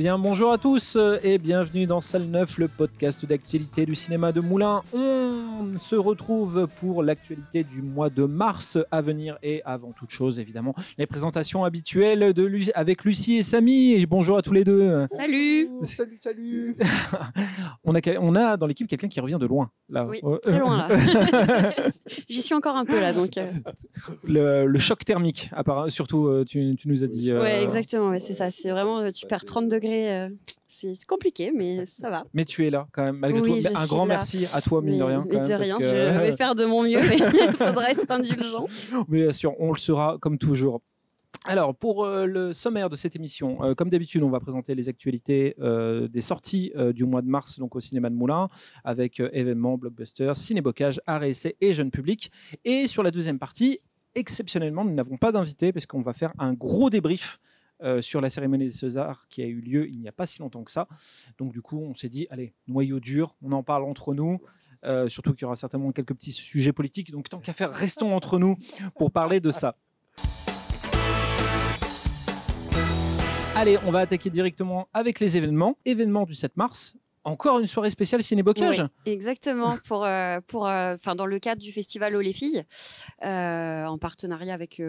Eh bien, bonjour à tous euh, et bienvenue dans Salle 9, le podcast d'actualité du cinéma de Moulin. On se retrouve pour l'actualité du mois de mars à venir et avant toute chose, évidemment, les présentations habituelles de Lu- avec Lucie et Samy. Et bonjour à tous les deux. Salut Salut, salut On a, on a dans l'équipe quelqu'un qui revient de loin. Là. Oui, Euh, très loin là. J'y suis encore un peu là, donc. euh, Le, le choc thermique, apparemment, surtout, euh, tu, tu nous as dit. euh, Ouais, exactement, ouais, c'est ça. C'est vraiment, euh, tu perds 30 degrés. Euh, c'est compliqué, mais ça va. Mais tu es là quand même, malgré Oui, tout. un grand là. merci à toi, mine mais, de rien. mais de rien, que- je vais faire de mon mieux, mais il faudra être indulgent. Mais bien sûr, on le sera comme toujours. Alors, pour euh, le sommaire de cette émission, euh, comme d'habitude, on va présenter les actualités euh, des sorties du mois de mars donc au cinéma de Moulins, avec événements, blockbusters, ciné-bocage, art et et jeune public. Et sur la deuxième partie, exceptionnellement, nous n'avons pas d'invité parce qu'on va faire un gros débrief euh, sur la cérémonie des Césars qui a eu lieu il n'y a pas si longtemps que ça. Donc du coup, on s'est dit, allez, noyau dur, on en parle entre nous. Euh, surtout qu'il y aura certainement quelques petits sujets politiques. Donc tant qu'à faire, restons entre nous pour parler de ça. Allez, on va attaquer directement avec les événements. Événement du 7 mars. Encore une soirée spéciale ciné-bocage. Exactement, pour, euh, euh, dans le cadre du festival Oh les filles, euh, en partenariat avec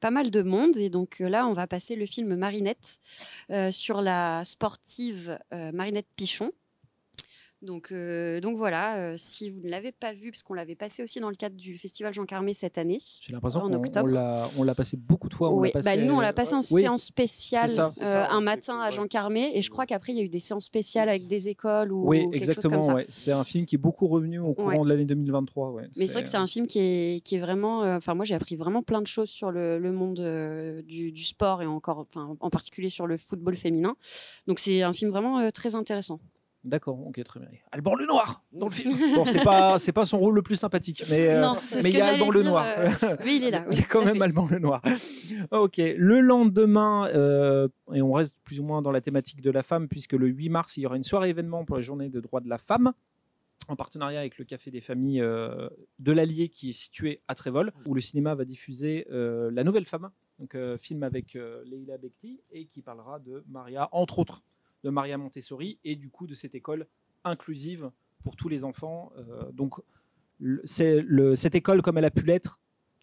pas mal de monde. Et donc là, on va passer le film Marinette sur la sportive Marinette Pichon. Donc, euh, donc voilà, euh, si vous ne l'avez pas vu, parce qu'on l'avait passé aussi dans le cadre du festival Jean Carmé cette année. J'ai l'impression En qu'on octobre. on l'a- passé beaucoup de fois. on Oui, bah nous on l'a passé en Oui, séance spéciale ça. Euh, un matin à. Jean Carmé et je crois qu'après il y a eu des séances spéciales avec des écoles ou Oui, quelque chose exactement. comme ça. ouais. C'est un film qui est beaucoup revenu au courant Ouais. de l'année 2023. ouais. Mais c'est vrai que c'est un film qui est, qui est vraiment. euh, Enfin, moi, j'ai appris vraiment plein de choses sur le, le monde euh, du, du sport et encore, en particulier sur le football féminin. Donc, c'est un film vraiment euh, très intéressant. D'accord, ok, très bien. Alban le Noir dans le film. Bon, c'est pas, c'est pas son rôle le plus sympathique, mais euh, non, mais il y a Alban le Noir. euh, mais il est là. Il oui, y a quand même fait. Alban le Noir. ok, le lendemain, euh, et on reste plus ou moins dans la thématique de la femme, puisque le 8 mars, il y aura une soirée événement pour la journée de droits de la femme, en partenariat avec le Café des Familles euh, de l'Allier, qui est situé à Trévol, où le cinéma va diffuser euh, La Nouvelle Femme, donc euh, film avec euh, Leila Bekti, et qui parlera de Maria, entre autres, de Maria Montessori, et du coup de cette école inclusive pour tous les enfants. Euh, donc, cette école, comme elle a pu l'être,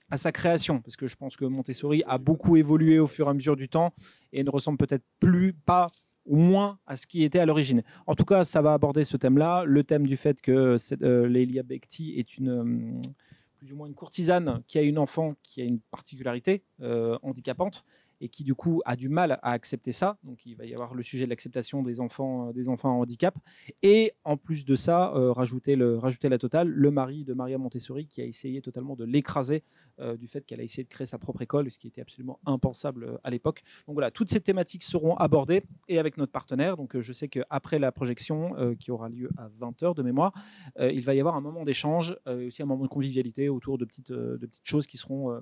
à sa création, parce que je pense que Montessori a beaucoup évolué au fur et à mesure du temps et ne ressemble peut-être plus, pas ou moins à ce qui était à l'origine. En tout cas, ça va aborder ce thème-là, le thème du fait que euh, Lélia Bekti est euh, plus ou moins une courtisane qui a une enfant qui a une particularité euh, handicapante et qui du coup a du mal à accepter ça. Donc il va y avoir le sujet de l'acceptation des enfants, euh, des enfants en handicap. Et en plus de ça, euh, rajouter, la totale, le mari de Maria Montessori qui a essayé totalement de l'écraser euh, du fait qu'elle a essayé de créer sa propre école, ce qui était absolument impensable à l'époque. Donc voilà, toutes ces thématiques seront abordées et avec notre partenaire. Donc je sais qu'après la projection qui aura lieu à 20h de mémoire, il va y avoir un moment d'échange, et aussi un moment de convivialité autour de petites choses qui seront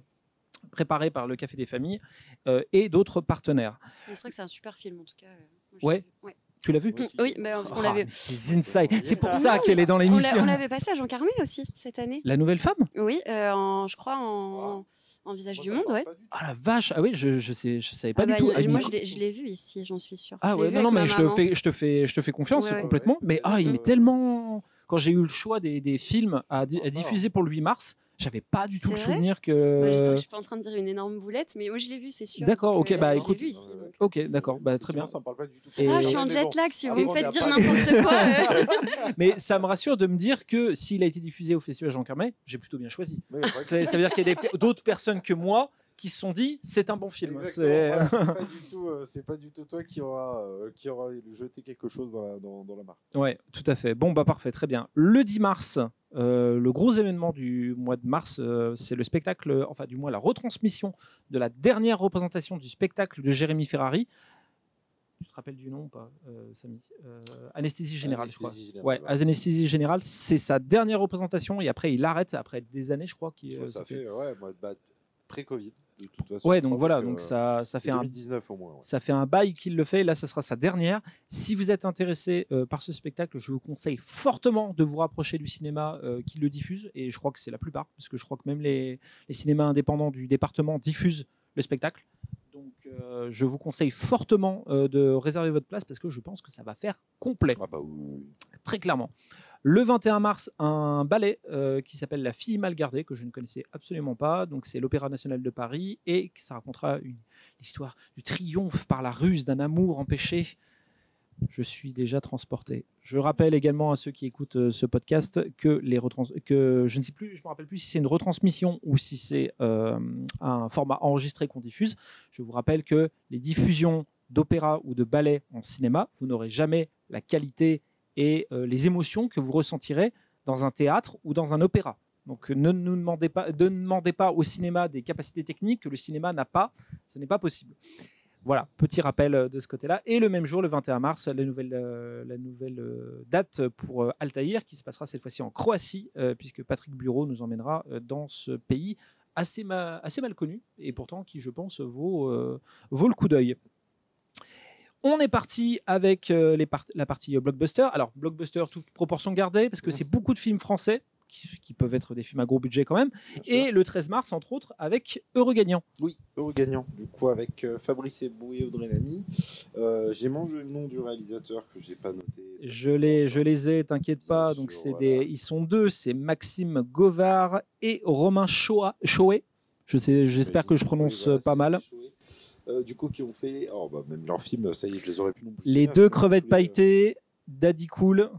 préparées par le Café des Familles euh, et d'autres partenaires. C'est vrai que c'est un super film en tout cas. euh, Ouais. Tu l'as vu Oui, mais parce qu'on Ah, l'avait. C'est pour ça qu'elle est dans l'émission. on l'avait passé à Jean Carmé aussi cette année. La nouvelle femme? Oui, euh, en, je crois en, en Visage du Monde, ouais. Ah la vache Ah oui, je je sais, je savais pas Ah du bah, tout. il- Ah, moi, me- je l'ai- vu ici, j'en suis sûre. Ah ouais, non, mais ma je te fais, je te fais, je te fais confiance Ouais, ouais. complètement. Mais ah, il met tellement. Quand j'ai eu le choix des, des films à, di- à Ah. diffuser pour le 8 mars, j'avais pas du tout le souvenir je que. je suis pas en train de dire une énorme boulette, mais moi je l'ai vu, c'est sûr. D'accord, ok, bah, écoute. vu ici, donc. Ok, d'accord, bah, très bien. Ça me parle pas du tout. Et- Ah, je suis en Mais jet lag si Ah vous bon, me faites dire n'importe quoi. euh. Mais ça me rassure de me dire que s'il a été diffusé au Festival Jean Carmet, j'ai plutôt bien choisi. Oui, Ça veut dire qu'il y a d'autres personnes que moi qui se sont dit c'est un bon film. Exactement. C'est- Voilà, C'est pas du tout, euh, c'est pas du tout toi qui aura, euh, qui aura jeté quelque chose dans la, dans, dans la mare. Ouais, tout à fait. Bon, bah parfait, très bien. Le 10 mars, euh, le gros événement du mois de mars, euh, c'est le spectacle, enfin du moins la retransmission de la dernière représentation du spectacle de Jérémy Ferrari. Tu te rappelles du nom ou pas, euh, Samy? Euh, Anesthésie générale, je crois. Anesthésie générale, Ouais, ouais. Anesthésie générale, c'est sa dernière représentation et après il arrête après des années, je crois. Qui, Ouais, ça fait, ouais, moi, bah, pré-Covid, de toute façon. Ouais, donc voilà, donc ça, ça fait un 2019 au moins. ouais. ça fait un bail qu'il le fait. Là, ça sera sa dernière. Si vous êtes intéressé euh, par ce spectacle, je vous conseille fortement de vous rapprocher du cinéma euh, qui le diffuse. Et je crois que c'est la plupart, parce que je crois que même les, les cinémas indépendants du département diffusent le spectacle. Donc euh, je vous conseille fortement de réserver votre place parce que je pense que ça va faire complet, Ah bah oui. très clairement. Le 21 mars, un ballet euh, qui s'appelle La fille mal gardée, que je ne connaissais absolument pas. Donc, c'est l'Opéra national de Paris et ça racontera l'histoire du triomphe par la ruse d'un amour empêché. Je suis déjà transporté. Je rappelle également à ceux qui écoutent euh, ce podcast que les retrans- que je ne sais plus, je me rappelle plus si c'est une retransmission ou si c'est euh, un format enregistré qu'on diffuse. Je vous rappelle que les diffusions d'opéra ou de ballet en cinéma, vous n'aurez jamais la qualité et euh, les émotions que vous ressentirez dans un théâtre ou dans un opéra. Donc ne nous demandez pas, ne demandez pas au cinéma des capacités techniques que le cinéma n'a pas. Ce n'est pas possible. Voilà, petit rappel euh, de ce côté-là. Et le même jour, le 21 mars, la nouvelle, euh, euh, date pour euh, Altaïr, qui se passera cette fois-ci en Croatie, euh, puisque Patrick Bureau nous emmènera euh, dans ce pays assez, ma- assez mal connu, et pourtant qui, je pense, euh, vaut le coup d'œil. On est parti avec euh, les part- la partie euh, blockbuster. Alors, blockbuster, toute proportion gardée, parce que c'est beaucoup de films français, qui, qui peuvent être des films à gros budget quand même. bien sûr. Et le 13 mars, entre autres, avec Heureux Gagnant. Oui, heureux gagnant. Du coup, avec euh, Fabrice Ebou et Audrey Lamy. J'ai mangé le nom du réalisateur que j'ai pas noté. Je les, je les ai, t'inquiète pas. Donc c'est voilà. des, ils sont deux, c'est Maxime Govard et Romain Choa- Choé. Je sais, j'espère que je prononce pas mal. Euh, du coup, qui ont fait. Oh, bah, même leurs films, ça y est, je les aurais pu non plus. Les deux crevettes les- pailletées, Daddy Cool.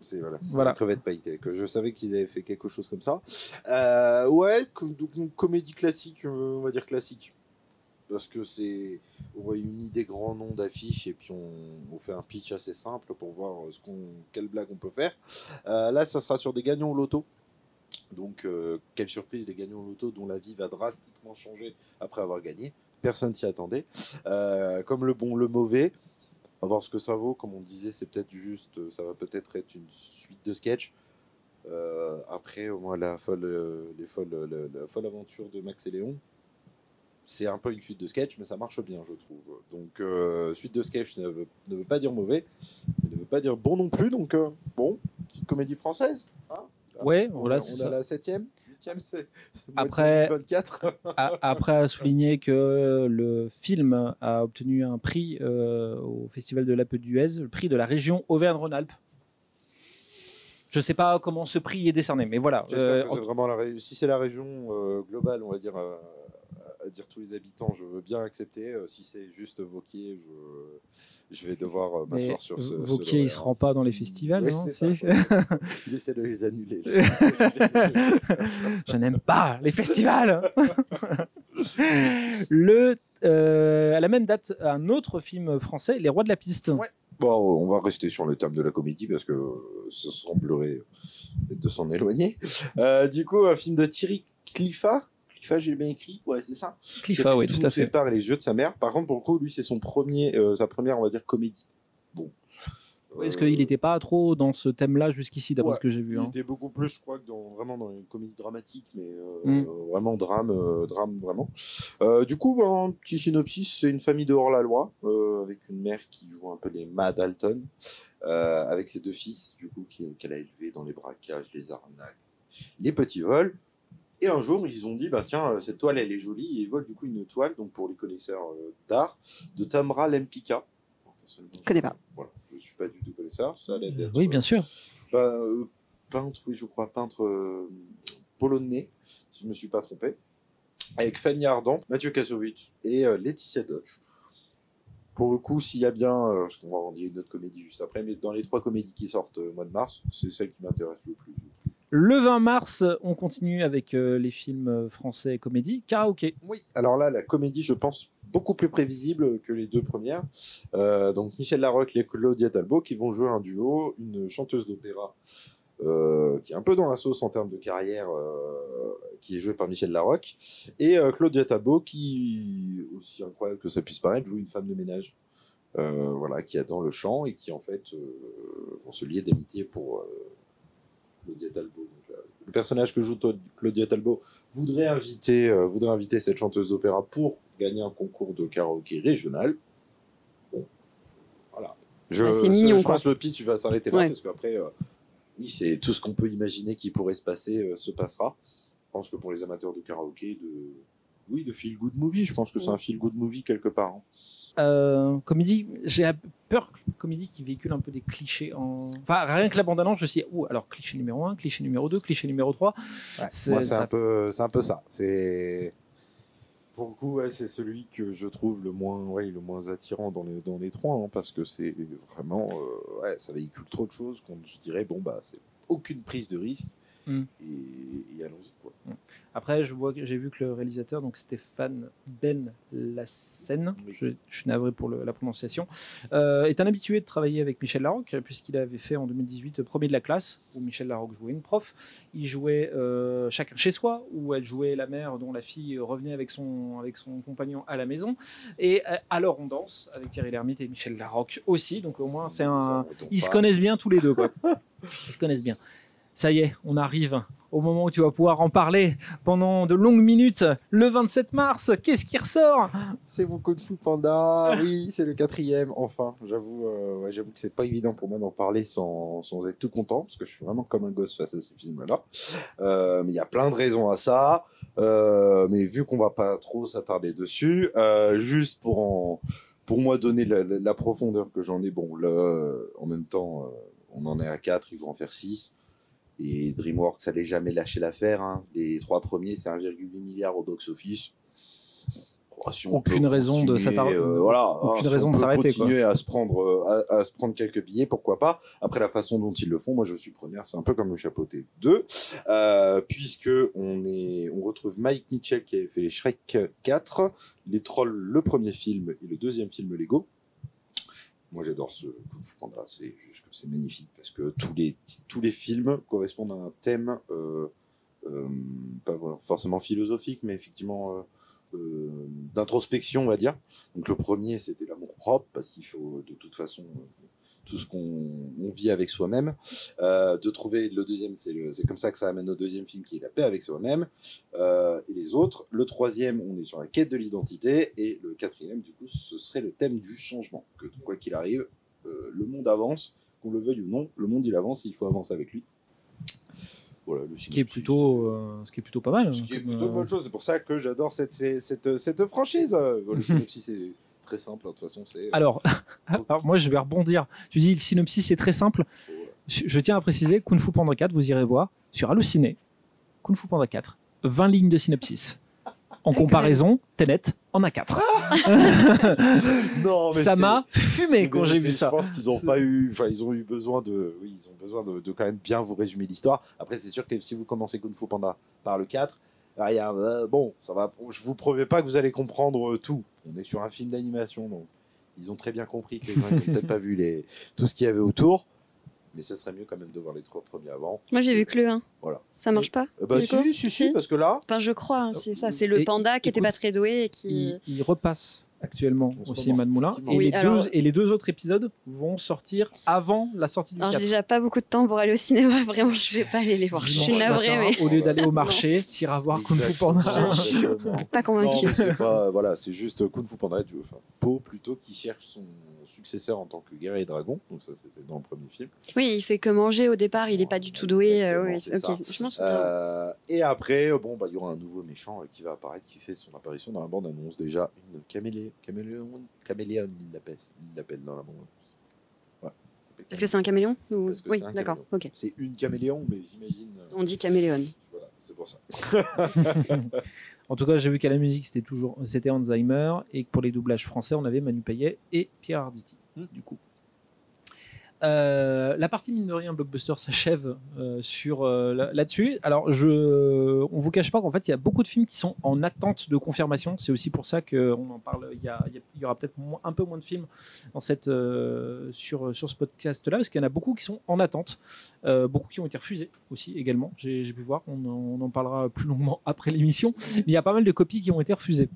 C'est voilà, c'est Voilà. les crevettes pailletées, que je savais qu'ils avaient fait quelque chose comme ça. Euh, ouais, co- donc une comédie classique, euh, on va dire classique. Parce que c'est. On réunit des grands noms d'affiches et puis on, on fait un pitch assez simple pour voir ce qu'on, quelle blague on peut faire. Euh, là, ça sera sur des gagnants au loto. Donc, euh, quelle surprise, les gagnants au loto dont la vie va drastiquement changer après avoir gagné. Personne s'y attendait. Euh, comme le bon, le mauvais. On va voir ce que ça vaut. Comme on disait, c'est peut-être juste, ça va peut-être être une suite de sketchs. Euh, après, au moins, la folle, les folles, la, folle aventure de Max et Léon, c'est un peu une suite de sketch, mais ça marche bien, je trouve. Donc, suite de sketch ne veut, ne veut pas dire mauvais, mais ne veut pas dire bon non plus. Donc, bon, petite comédie française. Ouais, on voilà, c'est ça. a la septième, c'est Après- 24. A- Après, à souligner que le film a obtenu un prix euh, au Festival de l'Ape d'Huez, le prix de la région Auvergne-Rhône-Alpes. Je ne sais pas comment ce prix est décerné, mais voilà. Euh, que vraiment la ré- Si c'est la région euh, globale, on va dire, euh, dire tous les habitants, je veux bien accepter. Euh, si c'est juste Vauquier, je, je vais devoir euh, m'asseoir sur ce. Vauquier, il se rend pas dans les festivals, non c'est ça. Il essaie de les annuler. Je n'aime pas les festivals. le, euh, à la même date, un autre film français, Les Rois de la piste. Ouais. Bon, on va rester sur le thème de la comédie parce que ce semblerait de s'en éloigner. Euh, du coup, un film de Thierry Cliffat. Cliffat, j'ai bien écrit. Ouais, c'est ça. Clifford, oui, tout à fait. Par les yeux de sa mère. Par contre, pour le coup, lui, c'est son premier, euh, sa première, on va dire, comédie. Bon. Est-ce Euh, qu'il n'était pas trop dans ce thème-là jusqu'ici, d'après Ouais, ce que j'ai vu Il hein. était beaucoup plus, je crois, que dans, vraiment dans une comédie dramatique, mais euh, Mm. vraiment drame, euh, drame vraiment. Euh, du coup, ben, un petit synopsis, c'est une famille de hors-la-loi, euh, avec une mère qui joue un peu les Mad Alton, euh, avec ses deux fils, du coup, qu'elle a élevés dans les braquages, les arnaques, les petits vols. Et un jour, ils ont dit, bah tiens, euh, cette toile, elle est jolie, et ils volent du coup une toile, donc pour les connaisseurs euh, d'art, de Tamra Lempicka. Je- Connais pas. Voilà, je suis pas du tout connaisseur, ça a l'air d'être... Oui, bien sûr. Bah, euh, peintre, oui, je crois, peintre euh, polonais, si je me suis pas trompé, avec Fanny Ardant, Mathieu Kassovitz et euh, Laetitia Dodge. Pour le coup, s'il y a bien, euh, parce qu'on va en dire une autre comédie juste après, mais dans les trois comédies qui sortent euh, au mois de mars, c'est celle qui m'intéresse le plus. Le 20 mars, on continue avec euh, les films euh, français comédie. Karaoké. Oui, alors là, la comédie, je pense, beaucoup plus prévisible que les deux premières. Euh, donc Michel Larocque et Claudia Talbot qui vont jouer un duo, une chanteuse d'opéra qui est un peu dans la sauce en termes de carrière, qui est jouée par Michel Larocque, et Claudia Talbot qui, aussi incroyable que ça puisse paraître, joue une femme de ménage. voilà, qui adore le chant et qui en fait vont se lier d'amitié pour Claudia Talbot. Donc, euh, le personnage que joue Claudia Talbot voudrait inviter, euh, voudrait inviter cette chanteuse d'opéra pour gagner un concours de karaoké régional. Bon, voilà. Je, Ouais, c'est mignon, Je pense que le pitch va s'arrêter là Ouais. parce qu'après, euh, oui, c'est tout ce qu'on peut imaginer qui pourrait se passer se passera. Je pense que pour les amateurs de karaoké, de Oui, de feel good movie. Je pense que c'est un feel good movie quelque part. hein. Euh, comédie, j'ai peur, comédie qui véhicule un peu des clichés en. Enfin, rien que la bande-annonce, je me suis dit, ouh, alors cliché numéro 1, cliché numéro 2, cliché numéro 3. Ouais, C'est- ça- un peu, c'est un peu ça. C'est pour le coup, ouais, c'est celui que je trouve le moins, ouais, le moins attirant dans les dans les trois, hein, parce que c'est vraiment, euh, ouais, ça véhicule trop de choses qu'on se dirait, bon bah, c'est aucune prise de risque Mm. et, et allons-y quoi. Après, je vois, que- j'ai vu que le réalisateur, donc Stéphane Ben Lassen, Oui. je, je suis navré pour le- la prononciation, euh, est un habitué de travailler avec Michel Larocque, puisqu'il avait fait en 2018 Premier de la classe, où Michel Larocque jouait une prof. Il jouait euh, Chacun chez soi, où elle jouait la mère dont la fille revenait avec son, avec son compagnon à la maison. Et euh, Alors on danse, avec Thierry Lhermitte et Michel Larocque aussi. Donc au moins, c'est un. Ils se connaissent bien tous les deux. Quoi. Ils se connaissent bien. Ça y est, on arrive au moment où tu vas pouvoir en parler pendant de longues minutes. Le 27 mars, qu'est-ce qui ressort? C'est mon Kung Fu Panda, oui, c'est le quatrième, enfin. J'avoue, euh, ouais, j'avoue que c'est pas évident pour moi d'en parler sans, être tout content, parce que je suis vraiment comme un gosse face à ce film-là. Euh, mais il y a plein de raisons à ça. Euh, mais vu qu'on va pas trop s'attarder dessus, euh, juste pour pour moi donner la, profondeur que j'en ai, bon, le, en même temps, on en est à 4, ils vont en faire 6. Et DreamWorks, ça n'allait jamais lâcher l'affaire. Hein. Les trois premiers, c'est 1,8 milliard au box-office. Oh, si Aucune raison de s'attarder- euh, voilà, aucune si on raison de s'arrêter, quoi. Continuer à se prendre, euh, à, à se prendre quelques billets, pourquoi pas. Après la façon dont ils le font, moi je suis première. C'est un peu comme le chapeauté 2, euh, puisque on est, on retrouve Mike Mitchell qui avait fait les Shrek 4, les Trolls, le premier film et le deuxième film Lego. Moi, j'adore ce Kung Fu Panda. C'est juste que c'est magnifique parce que tous les, tous les films correspondent à un thème, euh, euh, pas forcément philosophique, mais effectivement euh, d'introspection, on va dire. Donc, le premier, c'était l'amour propre parce qu'il faut de toute façon tout ce qu'on on vit avec soi-même. Euh, de trouver le deuxième, c'est le- c'est comme ça que ça amène au deuxième film qui est la paix avec soi-même. Euh, et les autres. Le troisième, on est sur la quête de l'identité. Et le quatrième, du coup, ce serait le thème du changement. Que quoi qu'il arrive, euh, le monde avance, qu'on le veuille ou non, le monde il avance et il faut avancer avec lui. Voilà, le Ce qui est plutôt, euh, ce qui est plutôt pas mal. ce qui est hein, plutôt une bonne chose. C'est pour ça que j'adore cette, cette, cette, franchise. Euh, Le synopsis est très simple, hein, de toute façon. C'est Alors, alors, moi, je vais rebondir. Tu dis le synopsis, c'est très simple. Je tiens à préciser, Kung Fu Panda 4, vous irez voir sur Halluciné, Kung Fu Panda 4, 20 lignes de synopsis. En comparaison, Tenet en a 4. non, Ça m'a fumé quand j'ai vu ça. Je pense qu'ils n'ont C'est- pas eu, enfin, ils ont eu besoin de, oui, ils ont besoin de, de quand même bien vous résumer l'histoire. Après, c'est sûr que si vous commencez Kung Fu Panda par le 4, il y a, euh, bon, ça va. Je vous promets pas que vous allez comprendre euh, tout. On est sur un film d'animation, donc ils ont très bien compris que les gens n'ont peut-être pas vu les, tout ce qu'il y avait autour. Mais ça serait mieux quand même de voir les trois premiers avant. Moi, j'ai vu que le 1. Voilà. Ça marche pas Euh, bah, si, si, si, si. parce que là, Enfin, je crois, hein, c'est ça. C'est le Et- panda qui était écoute, pas très doué et qui. Il, il repasse actuellement au cinéma de Moulin. Et, Oui, les alors- deux, et les deux autres épisodes vont sortir avant la sortie du Alors, j'ai 4. déjà pas beaucoup de temps pour aller au cinéma. Vraiment, je vais pas aller les voir. Je suis navrée, mais Au lieu d'aller au marché, tu iras voir Kung Fu Panda. Pas Non, mais c'est pas, voilà, c'est juste Kung Fu Panda, du- enfin, Po plutôt qui cherche son successeur en tant que guerrier dragon. Donc ça, c'était dans le premier film. Oui, il fait que manger au départ. Il est pas du tout doué. euh, oui, je. Euh, et après, euh, bon, bah, il y aura un nouveau méchant qui va apparaître, qui fait son apparition dans la bande annonce déjà une camélé, caméléon, caméléon, il l'appelle, il l'appelle dans la bande annonce. Voilà. Parce que c'est un caméléon ou- Oui, d'accord. Ok. C'est une caméléon, mais j'imagine. On dit caméléon. Voilà, c'est pour ça. En tout cas, j'ai vu qu'à la musique, c'était toujours c'était Alzheimer et que pour les doublages français, on avait Manu Payet et Pierre Arditi. Hmm. Du coup. Euh, la partie mine de rien blockbuster s'achève euh, sur euh, là- là-dessus. Alors, je, on vous cache pas qu'en fait, il y a beaucoup de films qui sont en attente de confirmation. C'est aussi pour ça qu'on en parle. Il y, a- il aura peut-être un peu moins de films dans cette, sur, sur ce podcast-là, parce qu'il y en a beaucoup qui sont en attente, beaucoup qui ont été refusés aussi également. J'ai pu voir. On, en- on en parlera plus longuement après l'émission. Mais il y a pas mal de copies qui ont été refusées.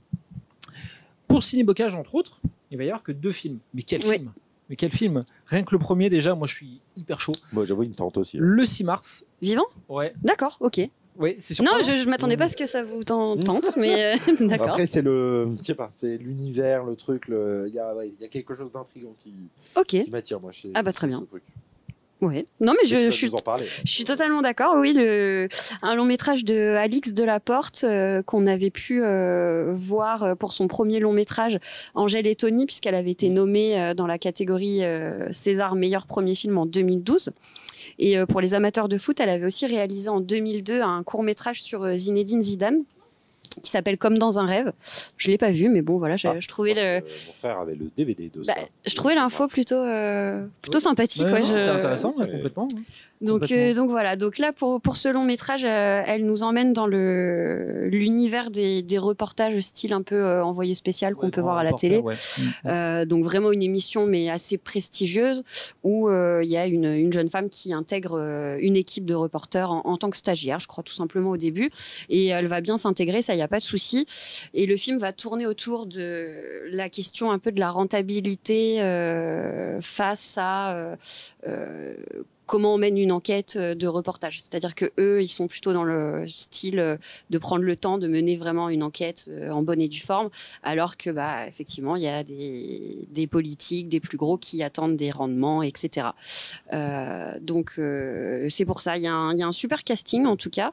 Pour Cinébocage, entre autres, il va y avoir que deux films. Mais quel Oui. film? Mais quel film? Rien que le premier, déjà, moi je suis hyper chaud. Moi, j'avoue, il me tente aussi. hein. Le 6 mars. Vivant? Ouais, D'accord, ok. ouais c'est Non, surprenant. je, je m'attendais pas à ce que ça vous ten- tente, mais euh, d'accord. Après, c'est le, je sais pas, c'est l'univers, le truc, le- il y a, ouais, il y a quelque chose d'intrigant qui, Ok. qui m'attire, moi. chez- Ah bah, très bien. ce truc. Oui. Non, mais je, suis. Je totalement d'accord. Oui, le, un long métrage de Alix Delaporte euh, qu'on avait pu euh, voir euh, pour son premier long métrage, Angèle et Tony, puisqu'elle avait été nommée euh, dans la catégorie César meilleur premier film en 2012. Et pour les amateurs de foot, elle avait aussi réalisé en 2002 un court métrage sur Zinedine Zidane qui s'appelle Comme dans un rêve. Je l'ai pas vu, mais bon voilà, je, Ah, je trouvais le, euh, Mon frère avait le DVD de bah, ça. je trouvais l'info plutôt euh, plutôt sympathique. Ouais, ouais, je- C'est intéressant, ouais, complètement. Donc, euh, donc voilà. Donc là, pour, pour ce long métrage, euh, elle nous emmène dans le l'univers des, des reportages style un peu euh, envoyé spécial qu'on Ouais, peut voir à la télé. ouais. Mm. Euh, donc vraiment une émission mais assez prestigieuse où il y a une, une jeune femme qui intègre une équipe de reporters en, en tant que stagiaire, je crois tout simplement au début, et elle va bien s'intégrer, ça il y a pas de souci. Et le film va tourner autour de la question un peu de la rentabilité euh, face à comment on mène une enquête euh, de reportage. C'est-à-dire que eux, ils sont plutôt dans le style euh, de prendre le temps de mener vraiment une enquête euh, en bonne et due forme, alors que bah effectivement, il y a des, des politiques, des plus gros qui attendent des rendements, etc. Euh, donc euh, c'est pour ça. Il y, a un, y a un super casting en tout cas.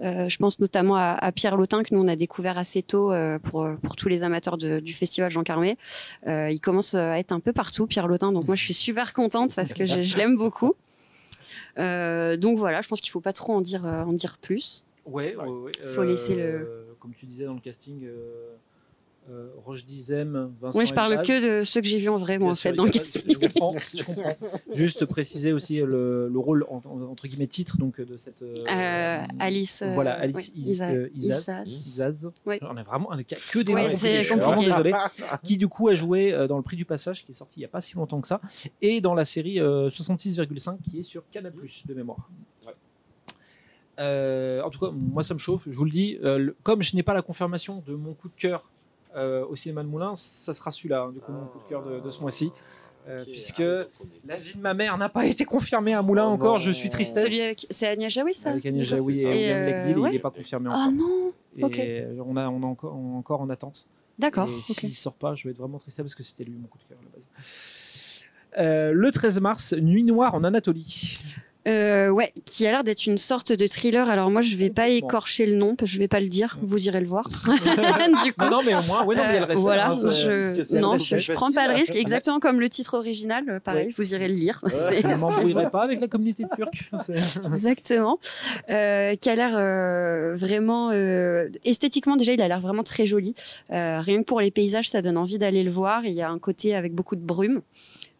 Euh, je pense notamment à, à Pierre Lautin que nous on a découvert assez tôt euh, pour pour tous les amateurs de- du festival Jean Carmé. Euh, il commence à être un peu partout Pierre Lautin, donc moi je suis super contente parce que je, je l'aime beaucoup. Euh, donc voilà, je pense qu'il faut pas trop en dire euh, en dire plus. Ouais, ouais, ouais. Faut laisser le- Comme tu disais dans le casting, euh, euh, Roche Dizem, Vincent. Moi je parle Elbaz. que de ceux que j'ai vus en vrai moi en fait dans le casting. Je comprends, je comprends. Juste préciser aussi le, le rôle en- en- entre guillemets titre donc de cette. euh, Euh, Alice. euh, voilà, Alice Is- Isa- Isaz. On a vraiment on a que des Ouais, noms c'est compliqués. Je suis vraiment compliqué. désolé. Qui du coup a joué dans le Prix du Passage qui est sorti il y a pas si longtemps que ça et dans la série euh, 66,5 qui est sur Canal+ de mémoire. Euh, en tout cas, moi ça me chauffe, je vous le dis. Euh, le- comme je n'ai pas la confirmation de mon coup de cœur euh, au cinéma de Moulins, ça sera celui-là, hein, du coup, mon coup de cœur de, de ce mois-ci. Euh, puisque ah, la vie de ma mère n'a pas été confirmée à Moulins Oh encore, non. je suis tristesse. C'est Agnès Jaoui ça Avec Agnès D'accord, Jaoui et. William Et, euh, ouais. il n'est pas confirmé Oh encore. non. Et ok. on, a, on est encore, encore en attente. D'accord. Et ok. s'il sort pas, je vais être vraiment triste parce que c'était lui mon coup de cœur à la base. Euh, le 13 mars, Nuit Noire en Anatolie. Euh, ouais, qui a l'air d'être une sorte de thriller. Alors moi, je vais pas écorcher le nom, parce que je vais pas le dire. Vous irez le voir. du coup, Non, non, mais au moins, ouais, non, mais il y a le voilà, hein, je, non, je, je prends pas le risque. Exactement comme le titre original, euh, pareil, Ouais. vous irez le lire. Ouais. Je ne m'embrouillerai pas avec la communauté turque. Exactement. Euh, qui a l'air euh, vraiment euh, esthétiquement déjà, il a l'air vraiment très joli. Euh, rien que pour les paysages, ça donne envie d'aller le voir. Il y a un côté avec beaucoup de brume,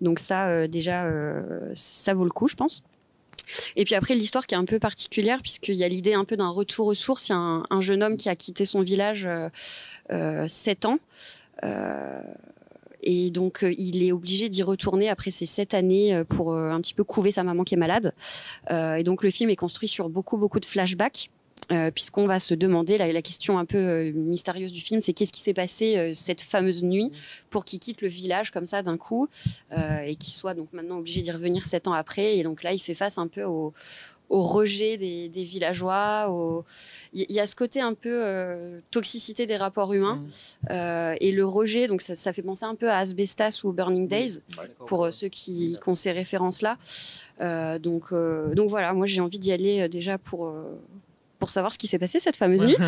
donc ça euh, déjà, euh, ça vaut le coup, je pense. Et puis après, l'histoire qui est un peu particulière, puisqu'il y a l'idée un peu d'un retour aux sources. Il y a un, un jeune homme qui a quitté son village euh, euh, sept ans. Euh, et donc, euh, il est obligé d'y retourner après ces sept années euh, pour euh, un petit peu couver sa maman qui est malade. Euh, et donc, le film est construit sur beaucoup, beaucoup de flashbacks. Euh, puisqu'on va se demander, la, la question un peu euh, mystérieuse du film, c'est qu'est-ce qui s'est passé euh, cette fameuse nuit pour qu'il quitte le village comme ça d'un coup et qu'il soit donc maintenant obligé d'y revenir sept ans après. Et donc là, il fait face un peu au, au rejet des, des villageois. au- Il y, a ce côté un peu euh, toxicité des rapports humains euh, et le rejet. Donc ça, ça fait penser un peu à Asbestas ou Burning Days pour ceux qui, ont ces références-là. Euh, donc, donc voilà, moi j'ai envie d'y aller déjà pour, pour savoir ce qui s'est passé cette fameuse nuit.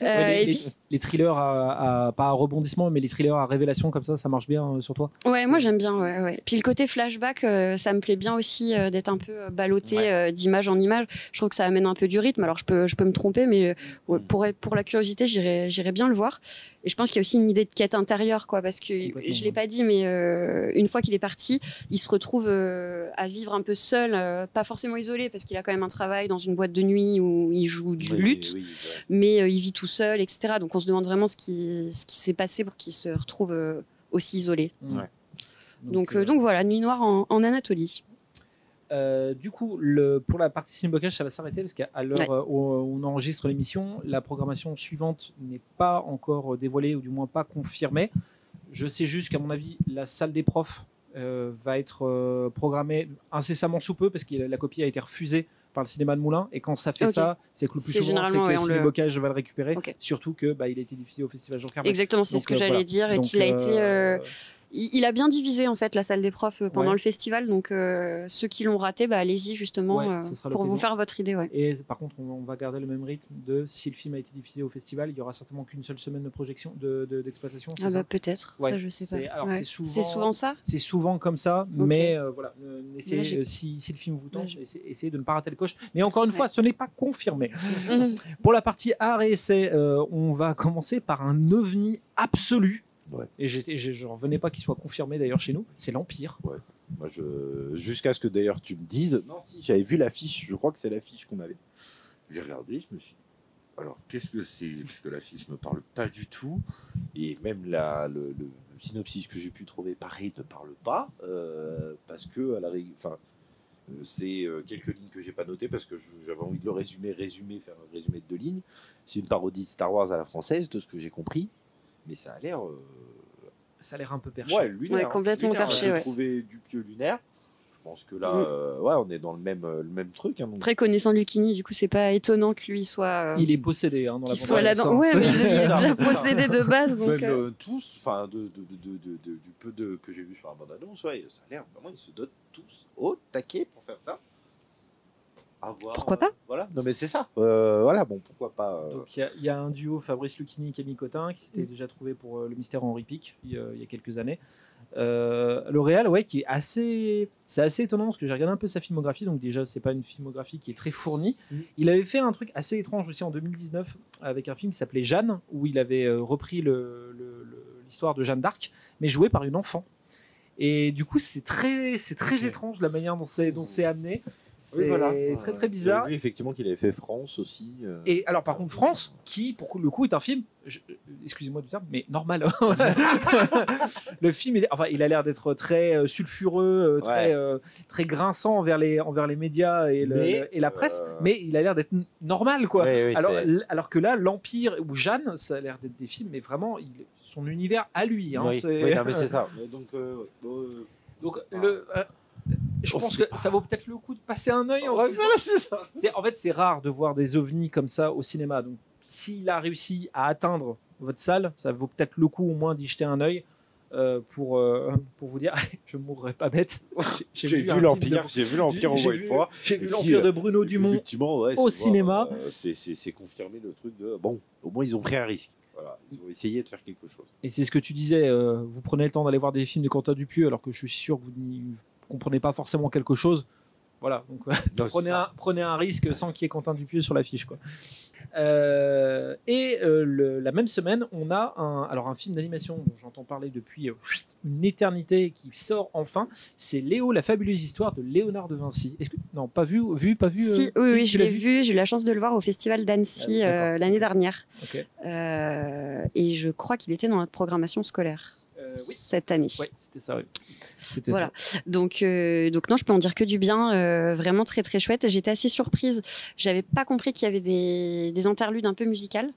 Euh, les, et puis, les thrillers à, à- pas à rebondissement, mais les thrillers à révélation comme ça, ça marche bien euh, sur toi? ouais, moi j'aime bien. Ouais, ouais. Puis le côté flashback, euh, ça me plaît bien aussi d'être un peu ballotté Ouais. d'image en image. Je trouve que ça amène un peu du rythme. Alors je peux, je peux me tromper, mais ouais, pour, pour la curiosité, j'irais bien le voir. Et je pense qu'il y a aussi une idée de quête intérieure, quoi, parce que je l'ai ouais. pas dit, mais une fois qu'il est parti, il se retrouve à vivre un peu seul, pas forcément isolé, parce qu'il a quand même un travail dans une boîte de nuit où il joue du Oui, luth, oui, ouais. mais euh, il vit tout seul, etc. Donc on se demande vraiment ce qui, ce qui s'est passé pour qu'il se retrouve euh, aussi isolé. Ouais. Donc, euh, donc voilà, Nuit Noire en, en Anatolie. Euh, du coup, le, pour la partie ciné-blocage, ça va s'arrêter parce qu'à l'heure Ouais. où on enregistre l'émission, la programmation suivante n'est pas encore dévoilée ou du moins pas confirmée. Je sais juste qu'à mon avis, la salle des profs euh, va être euh, programmée incessamment sous peu parce que la copie a été refusée par le cinéma de Moulins et quand ça fait ça, c'est que le plus souvent c'est que ouais, le on le- va le récupérer. Surtout que bah, il a été diffusé au festival Jean Carmé. Exactement, c'est ce que euh, j'allais voilà. dire, et qu'il a été, euh, il, il a bien divisé en fait la salle des profs euh, pendant Ouais. le festival, donc euh, ceux qui l'ont raté, bah, allez-y justement Ouais, euh, pour vous faire votre idée. Ouais. Et par contre, on, on va garder le même rythme de si le film a été diffusé au festival, il y aura certainement qu'une seule semaine de projection, de- de- d'exploitation. c'est Ah bah peut-être, ça je sais pas. c'est- alors, Ouais. c'est souvent- ça. C'est souvent comme ça, mais euh, voilà, essayez, si, si le film vous tente, essayez, essayez de ne pas rater le coche. Mais encore une fois, ce n'est pas confirmé. Mhm. Pour la partie art et essai, on va commencer par un ovni absolu. Ouais. Et je ne revenais pas qu'il soit confirmé d'ailleurs chez nous, c'est l'Empire. Moi, je... Jusqu'à ce que d'ailleurs tu me dises. Non, si, j'avais vu l'affiche, je crois que c'est l'affiche qu'on avait. J'ai regardé, je me suis dit, alors qu'est-ce que c'est? Parce que l'affiche me parle pas du tout. Et même la, le, le synopsis que j'ai pu trouver, pareil, ne parle pas. euh, parce que, à la ré- enfin, c'est euh, quelques lignes que j'ai pas notées parce que j'avais envie de le résumer, résumer, faire un résumé de deux lignes. C'est une parodie de Star Wars à la française, de ce que j'ai compris. Mais ça a l'air. euh, Ça a l'air un peu perché. Ouais, lunaire. Ouais, complètement lunaire. perché, ouais. trouvé du pieu lunaire. Je pense que là, Mm. euh, ouais, on est dans le même, euh, le même truc. hein, donc. Après connaissant Lucchini, du coup c'est pas étonnant que lui soit. euh, Il est possédé hein, dans la qu'il bande soit annonce, là-dedans. hein. Ouais, mais il est déjà possédé de base, donc. Même tous, enfin, de, de, de, de, de- du peu de, que j'ai vu sur la bande-annonce, ouais, ça a l'air vraiment, ils se dotent tous au taquet pour faire ça. Pourquoi euh, pas Voilà, non mais c'est ça. Euh, voilà, bon, pourquoi pas. euh, Donc il y a- il y, a un duo Fabrice Lucchini et Camille Cotin qui Mm. s'était déjà trouvé pour euh, le mystère Henri Pic il y a, il y a quelques années. Euh, le réal, ouais, qui est assez, c'est assez étonnant parce que j'ai regardé un peu sa filmographie. Donc déjà, c'est pas une filmographie qui est très fournie. Mm. Il avait fait un truc assez étrange aussi en 2019 avec un film qui s'appelait Jeanne, où il avait euh, repris le- le- le- l'histoire de Jeanne d'Arc, mais joué par une enfant. Et du coup, c'est très, c'est très étrange la manière dont c'est, dont c'est amené. C'est oui, voilà. très très bizarre. Vu effectivement qu'il avait fait France aussi. euh, Et alors, par contre, France, qui pour le coup est un film, je- euh, excusez-moi du terme, mais normal. le film, est- enfin, il a l'air d'être très euh, sulfureux, euh, très, Ouais. euh, très grinçant envers les, envers les médias et, le- Mais, le- et la presse, euh, mais il a l'air d'être normal, quoi. Oui, oui, alors, que là, l'Empire ou Jeanne, ça a l'air d'être des films, mais vraiment, il- son univers à lui. hein, oui, c'est- oui, non, mais c'est ça. Mais Donc, euh, euh, Ah. le, euh, je pense que pas. ça vaut peut-être le coup de passer un œil. en ça. c'est- En fait, c'est rare de voir des ovnis comme ça au cinéma. Donc, s'il a réussi à atteindre votre salle, ça vaut peut-être le coup au moins d'y jeter un œil euh, pour, euh, pour vous dire je ne mourrai pas bête. J'ai vu l'Empire, de- j'ai vu l'Empire au moins une fois. J'ai vu l'Empire puis, de Bruno Dumont. Ouais, au cinéma. euh, c'est- c'est c'est confirmé le truc de bon, au moins ils ont pris un risque. Voilà, ils ont essayé de faire quelque chose. Et c'est ce que tu disais, euh, vous prenez le temps d'aller voir des films de Quentin Dupieux alors que je suis sûr que vous n'y comprenez pas forcément quelque chose. Voilà, donc Non, prenez, un, prenez un risque sans qu'il y ait Quentin Dupieux sur l'affiche. quoi. Euh, et euh, le- la même semaine, on a un, alors un film d'animation dont j'entends parler depuis euh, une éternité qui sort enfin. C'est Léo, la fabuleuse histoire de Léonard de Vinci. Est-ce que non, pas vu, vu, pas vu Si, euh, oui, si, oui, je l'ai vu. J'ai eu la chance de le voir au festival d'Annecy Ah, euh, l'année dernière. Euh, et je crois qu'il était dans notre programmation scolaire oui, cette année. ouais, c'était ça. Oui. Voilà. Donc, euh, donc non, je peux en dire que du bien. euh, vraiment très très chouette. J'étais assez surprise. J'avais pas compris qu'il y avait des, des interludes un peu musicales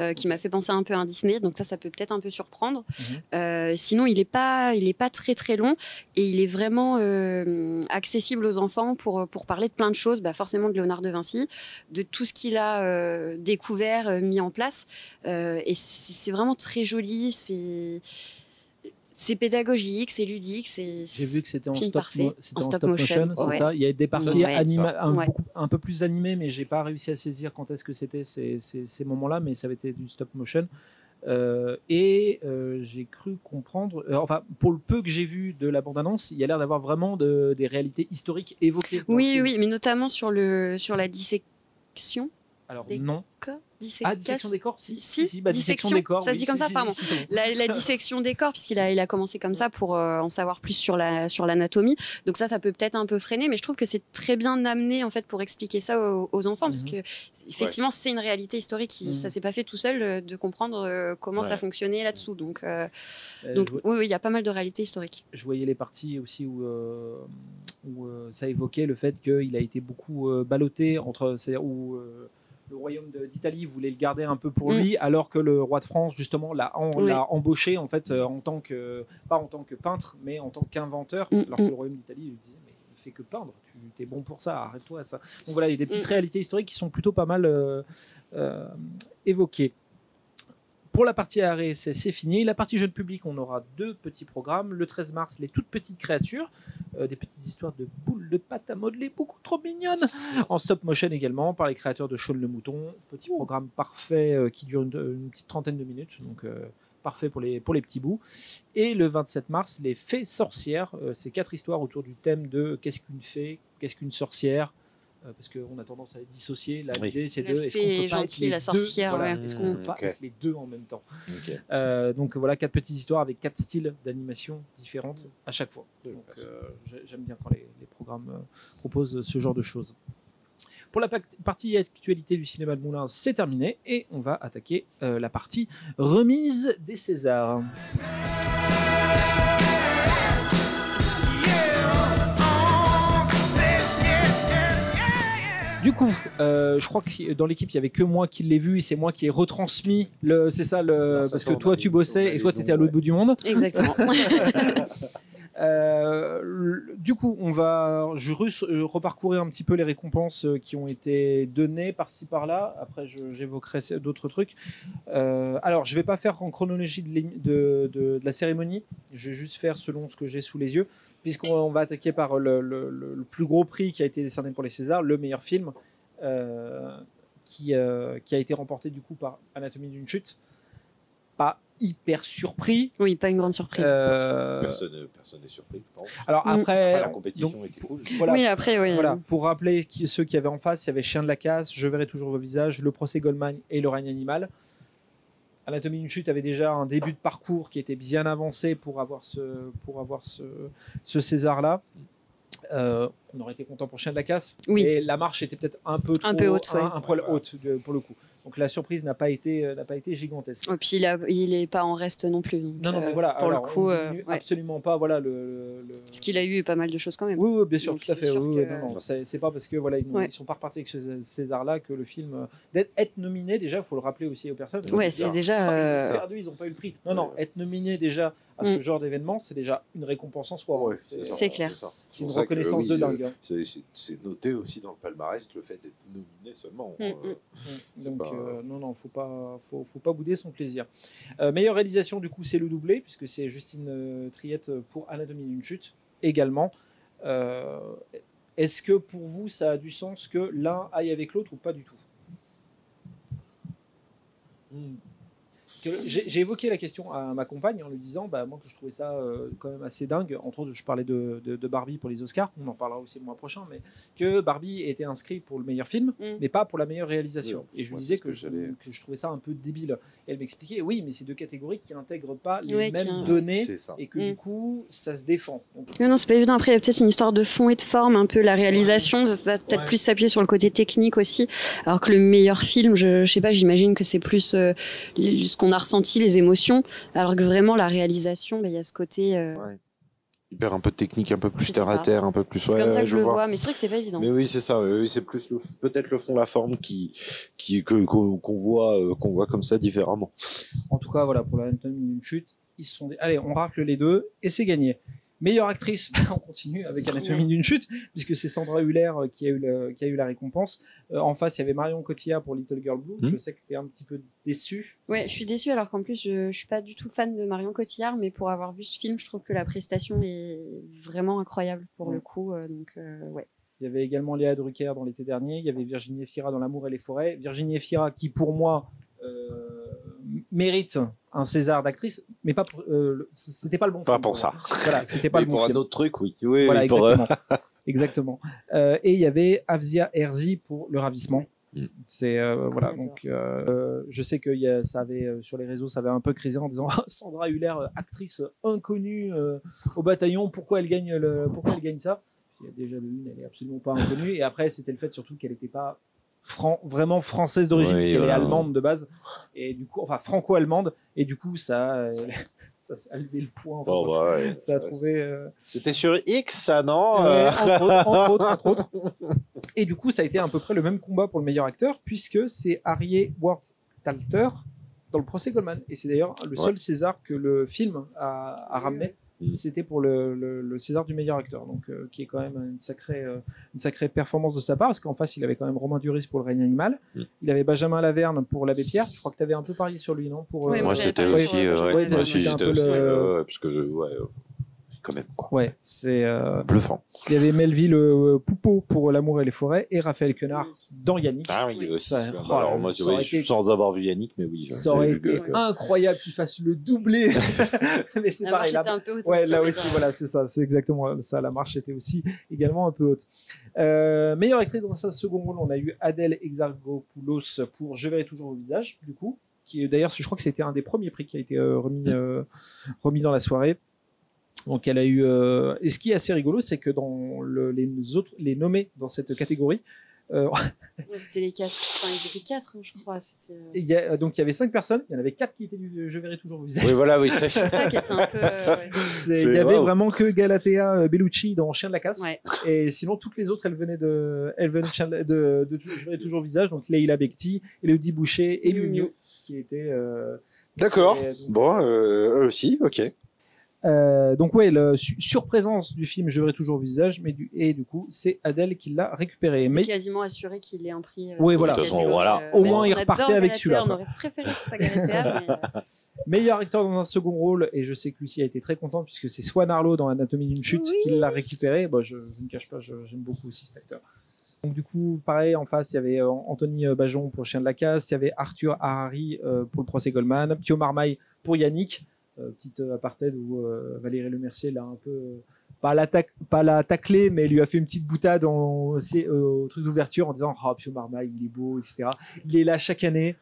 euh, qui m'a fait penser un peu à un Disney. Donc ça, ça peut peut-être un peu surprendre. Mhm. Euh, sinon, il est pas, il est pas très très long et il est vraiment euh, accessible aux enfants pour pour parler de plein de choses. Bah, forcément de Léonard de Vinci, de tout ce qu'il a euh, découvert, euh, mis en place. Euh, et c'est vraiment très joli. C'est c'est pédagogique, c'est ludique, c'est. J'ai vu que c'était en, stop, mo- En en stop motion, motion, c'est ouais. ça. Il y a des parties Ouais. anima- un, Ouais. beaucoup- un peu plus animées, mais j'ai pas réussi à saisir quand est-ce que c'était ces, ces- ces moments-là, mais ça avait été du stop motion. Euh, et euh, j'ai cru comprendre, euh, enfin, pour le peu que j'ai vu de la bande-annonce, il y a l'air d'avoir vraiment de- des réalités historiques évoquées. Oui, oui, mais notamment sur le sur la dissection. Alors, Des- non. Ah, dissection des corps Si, Si, bah, dissection, des corps. ça se dit comme ça, pardon. c'est. La, la dissection des corps, puisqu'il a, il a commencé comme ça pour euh, en savoir plus sur la sur l'anatomie. Donc ça, ça peut peut-être un peu freiner, mais je trouve que c'est très bien amené en fait pour expliquer ça aux, aux enfants, parce Mhm. que effectivement, c'est une réalité historique. qui- Mhm. Ça s'est pas fait tout seul euh, de comprendre euh, comment ça fonctionnait là-dessous. Donc, donc je vois- oui, oui, il y a pas mal de réalités historiques. je voyais les parties aussi où, où ça évoquait le fait qu'il a été beaucoup ballotté entre c'est-à-dire où euh, le royaume d'Italie voulait le garder un peu pour Mm. lui alors que le roi de France justement l'a en- Oui. l'a embauché en fait euh, en tant que pas en tant que peintre mais en tant qu'inventeur Mm, alors que mm. le royaume d'Italie lui disait mais il fait que peindre tu es bon pour ça arrête-toi à ça donc voilà il y a des petites réalités historiques qui sont plutôt pas mal euh, euh, évoquées Pour la partie arrêt, c'est c'est fini. La partie jeune public, on aura deux petits programmes. Le 13 mars, les toutes petites créatures, euh, des petites histoires de boules de pâte à modeler beaucoup trop mignonnes, en stop motion également, par les créateurs de Shaun le Mouton. Petit programme parfait euh, qui dure une, une petite trentaine de minutes, donc euh, parfait pour les, pour les petits bouts. Et le 27 mars, les fées sorcières. C'est quatre histoires autour du thème de qu'est-ce qu'une fée, qu'est-ce qu'une sorcière. Euh, parce qu'on a tendance à les dissocier. La Oui. l'idée, c'est de. est-ce qu'on peut est pas être gentille, les la deux sorcière, Voilà, ouais. Est-ce qu'on peut Mm, pas être les deux en même temps euh, donc voilà, quatre petites histoires avec quatre styles d'animation différentes à chaque fois. Donc euh, j'ai- j'aime bien quand les, les programmes euh, proposent ce genre de choses. Pour la partie actualité du cinéma de Moulins, c'est terminé et on va attaquer euh, la partie remise des Césars. Du coup, euh, je crois que dans l'équipe, il y avait que moi qui l'ai vu et c'est moi qui ai retransmis le. C'est ça, le, Non, ça parce que toi tu bossais et toi tu étais à l'autre ouais. bout du monde. Exactement. Euh, du coup, on va je euh, reparcourir un petit peu les récompenses euh, qui ont été données par-ci par-là. Après, j'évoquerai d'autres trucs. Alors, je vais pas faire en chronologie de, la cérémonie. Je vais juste faire selon ce que j'ai sous les yeux, puisqu'on on va attaquer par le, plus gros prix qui a été décerné pour les Césars, le meilleur film, qui, qui a été remporté du coup par Anatomie d'une chute. Pas hyper surpris. Oui, pas une grande surprise. Euh, Personne personne n'est surpris, je pense. alors Mm. après, Après, la compétition donc, était cool. voilà, Oui, après, oui. voilà, pour rappeler qui- ceux qui avaient en face, il y avait Chien de la casse, Je verrai toujours vos visages, Le procès Goldman et Le règne animal. Anatomie d'une chute avait déjà un début de parcours qui était bien avancé pour avoir ce, pour avoir ce, ce César-là. Euh, on aurait été content pour Chien de la casse. Oui. Et la marche était peut-être un peu trop, Un peu haute, un, ouais. un poil haute pour le coup. Donc la surprise n'a pas été, euh, n'a pas été gigantesque. Et puis, il, a- il est pas en reste non plus. donc, Non, non, mais euh, voilà. Pour alors, le coup, euh, ouais. absolument pas. Voilà le. le- parce qu'il a eu pas mal de choses quand même. Oui, oui, bien sûr, Donc, tout à fait. sûr oui, que- oui, non, non, c'est pas parce que voilà, ils, n'ont- Ouais. ils sont pas repartis avec ce César-là que le film d'être être nominé déjà, il faut le rappeler aussi aux personnes. Ouais, c'est disent, déjà. Ah, ils euh, ont perdu, ils n'ont pas eu le prix. Non, non, être nominé déjà à ce Mm. genre d'événement, c'est déjà une récompense en soi. Ouais, c'est ça, C'est clair. ça. c'est une ça que, reconnaissance oui, de euh, dingue. hein. c'est- c'est- C'est noté aussi dans le palmarès le fait d'être nominé seulement. Mm, euh, mm. Donc pas- euh, non, non, faut pas, faut, faut pas bouder son plaisir. Euh, meilleure réalisation du coup, c'est le doublé puisque c'est Justine euh, Triette pour Anatomie d'une chute également. Euh, Est-ce que pour vous, ça a du sens que l'un aille avec l'autre ou pas du tout? Hmm. Parce que J'ai évoqué la question à ma compagne en lui disant bah, moi que je trouvais ça euh, quand même assez dingue. Entre autres, je parlais de, de- de Barbie pour les Oscars, on en parlera aussi le mois prochain, mais que Barbie était inscrit pour le meilleur film, Mm. mais pas pour la meilleure réalisation. Oui, Et je lui disais que, que je, j'allais- que je trouvais ça un peu débile. Et elle m'expliquait oui, mais c'est deux catégories qui n'intègrent pas les Ouais, mêmes données et que Mm. du coup, ça se défend. Donc, Non, non, c'est pas évident. Après, il y a peut-être une histoire de fond et de forme. Un peu la réalisation va peut-être Ouais. plus s'appuyer sur le côté technique aussi. Alors que le meilleur film, je, je sais pas, j'imagine que c'est plus euh, ce qu'on a ressenti, les émotions. Alors que vraiment, la réalisation, bah, il y a ce côté. euh, Il perd un peu de technique, un peu plus terre à terre, un peu plus. c'est ouais, comme ça que je, le vois. vois. Mais c'est vrai que c'est pas évident. Mais oui, c'est ça. oui, c'est plus le- peut-être le fond, la forme qui, qui que qu'on voit, euh, qu'on voit comme ça différemment. en tout cas, voilà, pour l'anatomie d'une chute, ils se sont dit allez, on racle les deux et c'est gagné. Meilleure actrice, on continue avec Anatomie d'une chute, puisque c'est Sandra Huller euh, qui a eu, le- qui a eu la récompense. Euh, en face, il y avait Marion Cotillard pour Little Girl Blue. Hmm. Je sais que tu es un petit peu déçu. Ouais, je suis déçue alors qu'en plus, je, je suis pas du tout fan de Marion Cotillard, mais pour avoir vu ce film, je trouve que la prestation est vraiment incroyable pour le coup. euh, donc, euh, ouais. Il y avait également Léa Drucker dans l'été dernier. Il y avait Virginie Efira dans L'amour et les forêts. Virginie Efira qui, pour moi, euh, mérite un César d'actrice, mais pas pour, euh, c'était pas le bon Pas film. pour ça. Voilà, c'était pas Mais le bon pour film. un autre truc, oui. Oui, Voilà, oui, pour, euh, exactement. exactement. Euh, et il y avait Avzia Herzi pour Le Ravissement. Mm. C'est euh, voilà donc euh, je sais que y a- ça avait euh, sur les réseaux ça avait un peu crisé en disant Sandra Huller actrice inconnue euh, au bataillon pourquoi elle gagne le pourquoi elle gagne ça? Il y a déjà le une elle est absolument pas inconnue et après c'était le fait surtout qu'elle n'était pas fran- vraiment française d'origine Oui, parce qu'elle voilà. est allemande de base et du coup enfin franco-allemande et du coup ça euh, ça a levé le point enfin, bon, bah, ouais. ça a trouvé euh, C'était sur X, ça, non Ouais, Euh, entre, autres, entre autres, entre autres. Et du coup, ça a été à peu près le même combat pour le meilleur acteur, puisque c'est Harry Worth-Talter dans le procès Goldman. Et c'est d'ailleurs le seul César que le film a, a ramené. Mm. c'était pour le, le- le César du meilleur acteur, donc euh, qui est quand même une sacrée, euh, une sacrée performance de sa part, parce qu'en face il avait quand même Romain Duris pour le règne animal, Mm. il avait Benjamin Laverne pour l'abbé Pierre. Je crois que tu avais un peu parié sur lui, non pour, Oui, euh, moi, c'était aussi. sur- ouais, ouais, ouais, moi aussi, j'étais peu aussi. euh, parce que, ouais, quand même, quoi. Ouais, c'est. euh, Bluffant. il y avait Melville euh, Poupeau pour L'amour et les forêts et Raphaël Quenard dans Yannick. Ah oui, Oui. aussi. Ça- Bah, oh, alors, moi, ça ouais, aurait je- été- sans avoir vu Yannick, mais oui. Ça aurait été que- incroyable qu'il fasse le doublé. Mais c'est La pareil. marche là- était un peu haute. Ouais, aussi, là aussi, voilà, c'est ça, c'est exactement ça. La marche était aussi également un peu haute. Euh, meilleure actrice dans sa second rôle, on a eu Adèle Exarchopoulos pour Je verrai toujours au visage, du coup, qui est d'ailleurs, je crois que c'était un des premiers prix qui a été euh, remis, euh, remis dans la soirée. Donc elle a eu. euh, Et ce qui est assez rigolo, c'est que dans le- les autres, les nommés dans cette catégorie, euh, Ouais, C'était les quatre. Enfin, ils étaient quatre, hein, je crois. Euh, il y a- donc il y avait cinq personnes, il y en avait quatre qui étaient du Je verrai toujours au visage. Oui, voilà, oui, c'est ça qui était un peu. ouais. Il y avait wow. vraiment que Galatea Bellucci dans Chien de la casse. Ouais. Et sinon, toutes les autres, elles venaient de, elles venaient de, Chien de, de, de Toujours- Je verrai toujours visage. Donc Leila Bekti, Elodie Boucher et Miu. Miu, qui étaient. euh, D'accord. Bon, euh, eux aussi, ok. Euh, donc ouais, le su- surprésence du film Je verrai toujours visage, mais du et du coup, c'est Adèle qui l'a récupéré. Mais quasiment assuré qu'il ait un prix. euh, Oui, voilà. cette De toute façon, catégorie, voilà. euh, Au moins, il on repartait avec celui-là, On aurait préféré que ce soit Galatea, mais, euh, meilleur acteur dans un second rôle, et je sais que Lucie a été très contente puisque c'est Swan Arlo dans Anatomie d'une chute Oui. qui l'a récupéré. Bah, je, je ne cache pas, j'aime beaucoup aussi cet acteur. Donc du coup, pareil, en face, il y avait Anthony Bajon pour Chien de la Casse, il y avait Arthur Harari pour le procès Goldman, Pio Marmaille pour Yannick, petite euh, apartheid où euh, Valérie Lemercier l'a un peu, euh, pas la, tac- pas la mais lui a fait une petite boutade en- euh, au truc d'ouverture en disant « Oh, Pio il est beau, etc. » Il est là chaque année.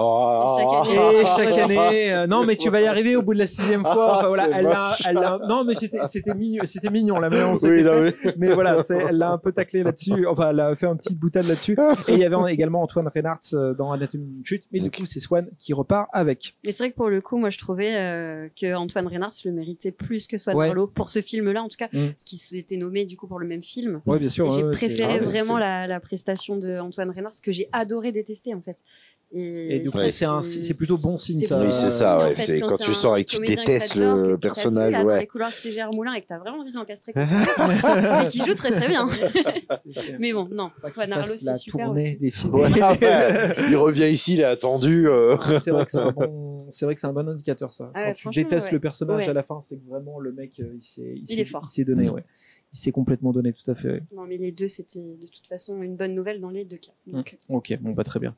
Oh. chaque Et année. chaque année, euh, non mais tu vas y arriver au bout de la sixième fois. Enfin, voilà, elle l'a, l'a- non mais c'était, mignon, c'était on s'est Oui, mais- mais voilà, elle l'a un peu taclé là-dessus. Enfin, elle a fait un petit boutade là-dessus. Et il y avait également Antoine Reynards euh, dans Anatomie d'une chute. Mais du coup, c'est Swan qui repart avec. Mais c'est vrai que pour le coup, moi, je trouvais euh, que Antoine Reynard le méritait plus que Swan Ouais. Arlo pour ce film-là, en tout cas, Mm. parce qu'il était nommé du coup pour le même film. Ouais, bien sûr. Et j'ai ouais, préféré vraiment la, la prestation de Antoine Reynard, que j'ai adoré détester en fait. Et, Et du coup, c'est un, c'est c'est plutôt bon signe c'est ça. Oui, c'est ça, en ouais, fait, c'est quand tu sors et que tu détestes le personnage, là, dans ouais. les couloirs de CGR Moulin et que t'as vraiment envie de l'encastrer. c'est qu'il joue très très bien. Mais bon, non, Swan Arlo, c'est la super aussi. des films. Ouais, ouais. Il revient ici, il est attendu. euh. c'est vrai que c'est un bon, c'est vrai que c'est un bon indicateur ça. Ah ouais, Quand tu détestes ouais. le personnage Ouais. à la fin, c'est que vraiment le mec, euh, il s'est, il donné, ouais. Il s'est complètement donné, tout à fait. Non, mais les deux, c'était de toute façon une bonne nouvelle dans les deux cas. Donc, Ok, bon, bah très bien.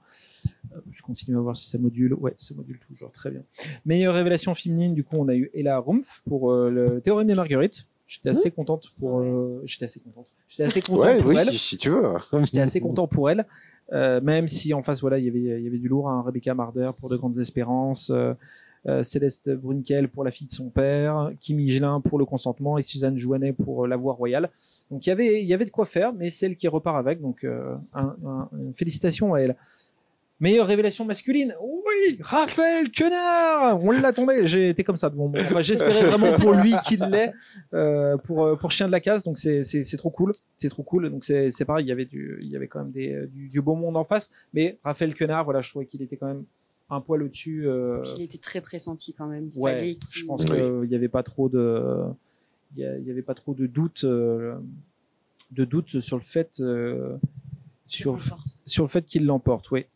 Euh, Je continue à voir si ça module. Ouais, ça module toujours, très bien. Meilleure révélation féminine, du coup, on a eu Ella Rumpf pour euh, le Théorème des Marguerites. J'étais assez contente pour. euh, J'étais assez contente. J'étais assez content Ouais, pour oui, elle. si, si tu veux. J'étais assez content pour elle. Euh, même si en face, voilà, il y avait, il y avait du lourd. Hein, Rebecca Marder pour De Grandes Espérances. euh, euh, Céleste Brunkel pour La fille de son père. Kim Higelin pour Le consentement. Et Suzanne Jouanet pour euh, La voix royale. Donc il y avait, y avait de quoi faire, mais c'est elle qui repart avec. Donc euh, à elle. Meilleure révélation masculine, oui, Raphaël Quenard, on l'a tombé. J'ai été comme ça j'espérais vraiment pour lui qu'il l'ait euh, pour pour Chien de la Case. Donc c'est trop cool, c'est trop cool. Donc c'est pareil, il y avait du il y avait quand même du, du beau monde en face. Mais Raphaël Quenard, voilà, je trouvais qu'il était quand même un poil au-dessus. euh, il était très pressenti quand même. Il ouais, je pense qu'il n'y avait pas trop de il y, avait pas trop de doute euh, de doute sur le fait euh, sur le Sur sur le fait qu'il l'emporte, oui.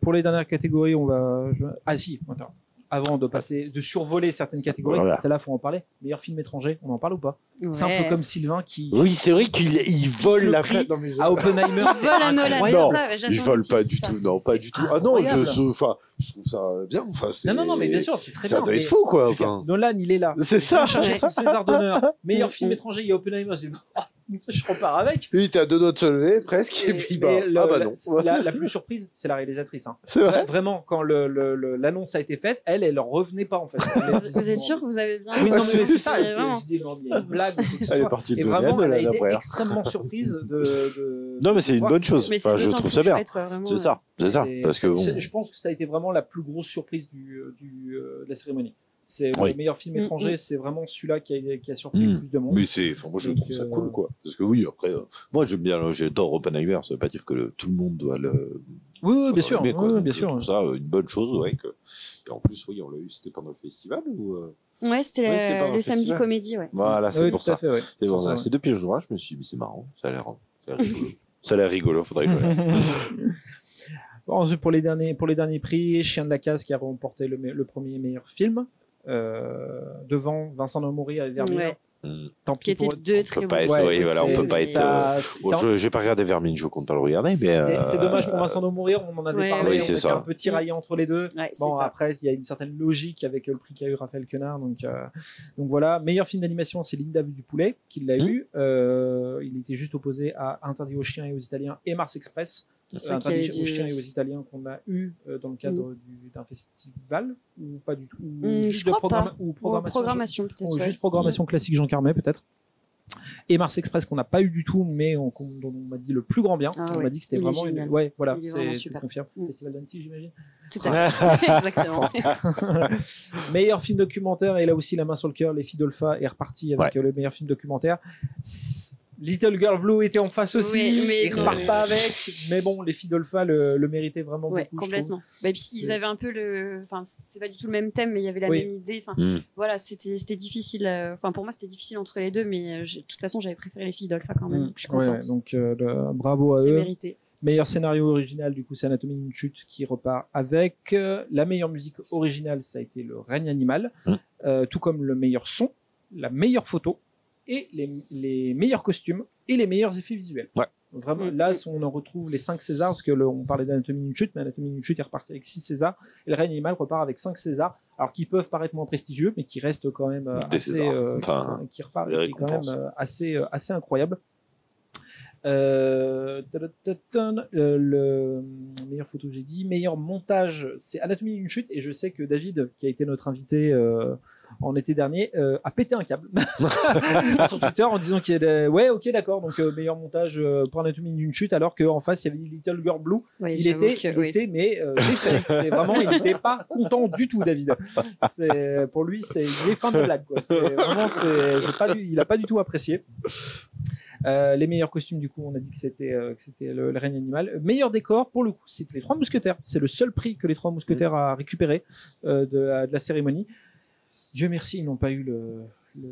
Pour les dernières catégories, on va. Ah si, attends. Avant de passer, de survoler certaines catégories, Voilà. celle-là, faut en parler. Meilleur film étranger, on en parle ou pas? Ouais. C'est un peu comme Sylvain qui Oui, c'est vrai qu'il il vole Le la prix Non, mais je- à Oppenheimer. Il c'est vole à Nolan, incroyable. Non, ça, Il vole pas du ça. tout, non, pas du tout. Ah non, je, je, enfin, je trouve ça bien. Enfin, c'est- Non, non, non, mais bien sûr, c'est très ça bien. doit mais être fou, quoi. Enfin, Nolan, il est là. c'est Il ça. va chercher son César d'honneur. Meilleur film Mm. étranger, il y a Oppenheimer. Je, repars avec. Il était à deux doigts de se lever, presque, et, Et- puis bah, le- ah bah la- non. La, la plus surprise, c'est la réalisatrice. hein. C'est vrai. Vraiment, quand le- le- le- l'annonce a été faite, elle, elle revenait pas en fait. Vous, vous êtes sûr que vous avez bien Oui, non, mais C'est- ça. je dis, non, mais blague. Elle est partie de Et vraiment, elle a été après. extrêmement surprise de. de- Non, mais c'est une bonne chose. Mais c'est Enfin, je trouve ça bien. C'est ça, c'est ça. Parce que je pense que ça a été vraiment la plus grosse surprise du, du, euh, de la cérémonie. C'est Oui. le meilleur film Mm, étranger, mm. c'est vraiment celui-là qui a, qui a surpris Mm. le plus de monde. Mais c'est, enfin, moi je Donc, trouve ça euh, cool, quoi. Parce que oui, après, euh, moi j'aime bien, j'adore Oppenheimer. Ça veut pas dire que le- tout le monde doit le. Oui, oui, bien sûr, aimer, quoi. oui, Donc, bien je sûr. trouve ça euh, une bonne chose, ouais. Que... Et en plus, oui, on l'a eu. C'était pendant le festival ou euh, Ouais, c'était Oui, c'était le- samedi comédie, ouais. Voilà, c'est Oui, pour ça. fait, ouais. C'est C'est depuis le jour, je me suis dit, c'est marrant, ça a l'air ça a l'air rigolo. ça a l'air rigolo, faudrait que je. Bon, Ensuite, pour les derniers, pour les derniers prix, Chien de la Casse qui a remporté le, me- le premier meilleur film. Euh, devant Vincent D'Amory et Vermine. Ouais. Hmm. Tant Qui pis étaient pour- deux on très peut bons. pas être- Ouais, oui, voilà, on peut pas être. ça- euh, je, j'ai pas regardé Vermine, je compte pas le regarder, mais. C'est euh, c'est dommage pour Vincent D'Amory, on en avait Ouais, parlé, oui, on c'est était ça. un peu tiraillé entre les deux. Ouais, Bon, après, il y a une certaine logique avec le prix qu'a eu Raphaël Quenard. Donc, euh, donc voilà. Meilleur film d'animation, c'est Linda Vue du Poulet, qui l'a Mhm. eu. Euh, il était juste opposé à Interdit aux chiens et aux Italiens et Mars Express. C'est Interdit avait aux chiens et aux Italiens qu'on a eu euh, dans le cadre du- d'un festival ou pas du tout ou juste je de crois programma- pas. ou Ou programmation, ou ouais. juste programmation classique Jean Carmet peut-être et Mars Express qu'on n'a pas eu du tout mais on, on m'a dit le plus grand bien Ah on ouais, m'a dit que c'était vraiment une... ouais voilà Il est c'est tu super. confirmes Mm. Festival d'Annecy j'imagine Tout à fait. Exactement. meilleur film documentaire et là aussi la main sur le cœur les filles d'Olpha est reparti avec Ouais. euh, le meilleur film documentaire Little Girl Blue était en face aussi Oui, mais ils repartent pas avec mais bon les filles d'Olpha le, le méritaient vraiment Ouais, beaucoup complètement. Bah, et puis, ils avaient un peu le. Enfin, c'est pas du tout le même thème, mais il y avait la Oui. même idée. Enfin, Hmm. voilà, c'était c'était difficile. euh, Enfin, pour moi, c'était difficile entre les deux, mais euh, de toute façon, j'avais préféré les filles d'Olpha quand même. Mm. donc je suis Ouais, contente. donc euh, le- bravo à c'est eux mérité. Meilleur scénario original, du coup, c'est Anatomie d'une chute qui repart avec. La meilleure musique originale, ça a été Le règne animal. Euh, tout comme le meilleur son, la meilleure photo et les, les meilleurs costumes et les meilleurs effets visuels. Ouais. Vraiment, là, on en retrouve les 5 Césars, parce que le- on parlait d'Anatomie d'une chute, mais Anatomie d'une chute est reparti avec 6 Césars, et le règne animal repart avec 5 Césars, alors qui peuvent paraître moins prestigieux, mais qui restent quand même Des assez, euh, Enfin, qui, qui repart, des qui est quand même euh, assez, euh, assez incroyable. Euh, le meilleure photo j'ai dit meilleur montage c'est Anatomie d'une chute et je sais que David qui a été notre invité euh, en été dernier euh, a pété un câble sur Twitter en disant qu'il est ouais ok d'accord donc euh, meilleur montage euh, pour Anatomie d'une chute alors qu'en face il y avait Little Girl Blue Oui, il était, que- il oui. était mais euh, défait. C'est vraiment, il n'était pas content du tout, David. C'est pour lui, c'est il est fin de blague. Quoi. Vraiment, c'est, pas, il a pas du tout apprécié. Euh, les meilleurs costumes, du coup, on a dit que c'était euh, le, le règne animal. Meilleur décor, pour le coup, c'était les Trois Mousquetaires. C'est le seul prix que les Trois Mousquetaires a récupéré euh, de, la, de la cérémonie. Dieu merci, ils n'ont pas eu le, le,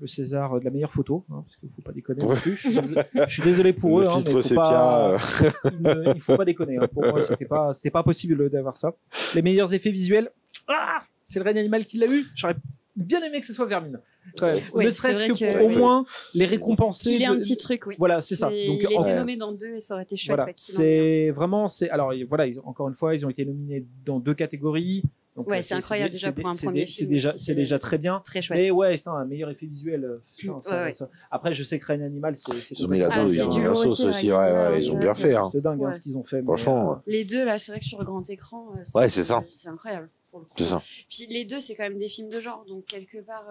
le César de la meilleure photo, hein, parce qu'il faut pas déconner non plus. Je suis désolé, je suis désolé pour Le eux, hein, filtre mais faut sépia, pas, euh. il, ne- il faut pas déconner. hein. Pour moi, c'était pas, c'était pas possible d'avoir ça. Les meilleurs effets visuels, ah, c'est le règne animal qui l'a eu. J'aurais bien aimé que ce soit Vermine. quand même. Oui, ne serait-ce que, que- pour au oui. moins les récompenser. Qu'il y ait un de- petit truc, oui. Voilà, c'est ça. Et Donc, il en- était nommé dans deux et ça aurait été chouette. voilà, en c'est vraiment, c'est alors voilà, ils- encore une fois, ils ont été nominés dans deux catégories. Donc, Ouais, euh, c'est incroyable déjà pour un premier dé- C'est film déjà, c'est déjà très bien. Très chouette. Mais ouais, putain, un meilleur effet visuel. euh, putain, ça- Ouais, ouais. ça- Après, je sais que Règne Animal, c'est. Ils ont mis Ah, c'est ils ont du mis la sauce aussi, aussi, ouais. ils ont bien c'est- fait. hein. C'est dingue hein, ce qu'ils ont fait. mais, Franchement, euh, Les deux, là, c'est vrai que sur grand écran, Ouais, c'est ça. C'est incroyable. le. C'est ça. Puis les deux, c'est quand même des films de genre, donc quelque part,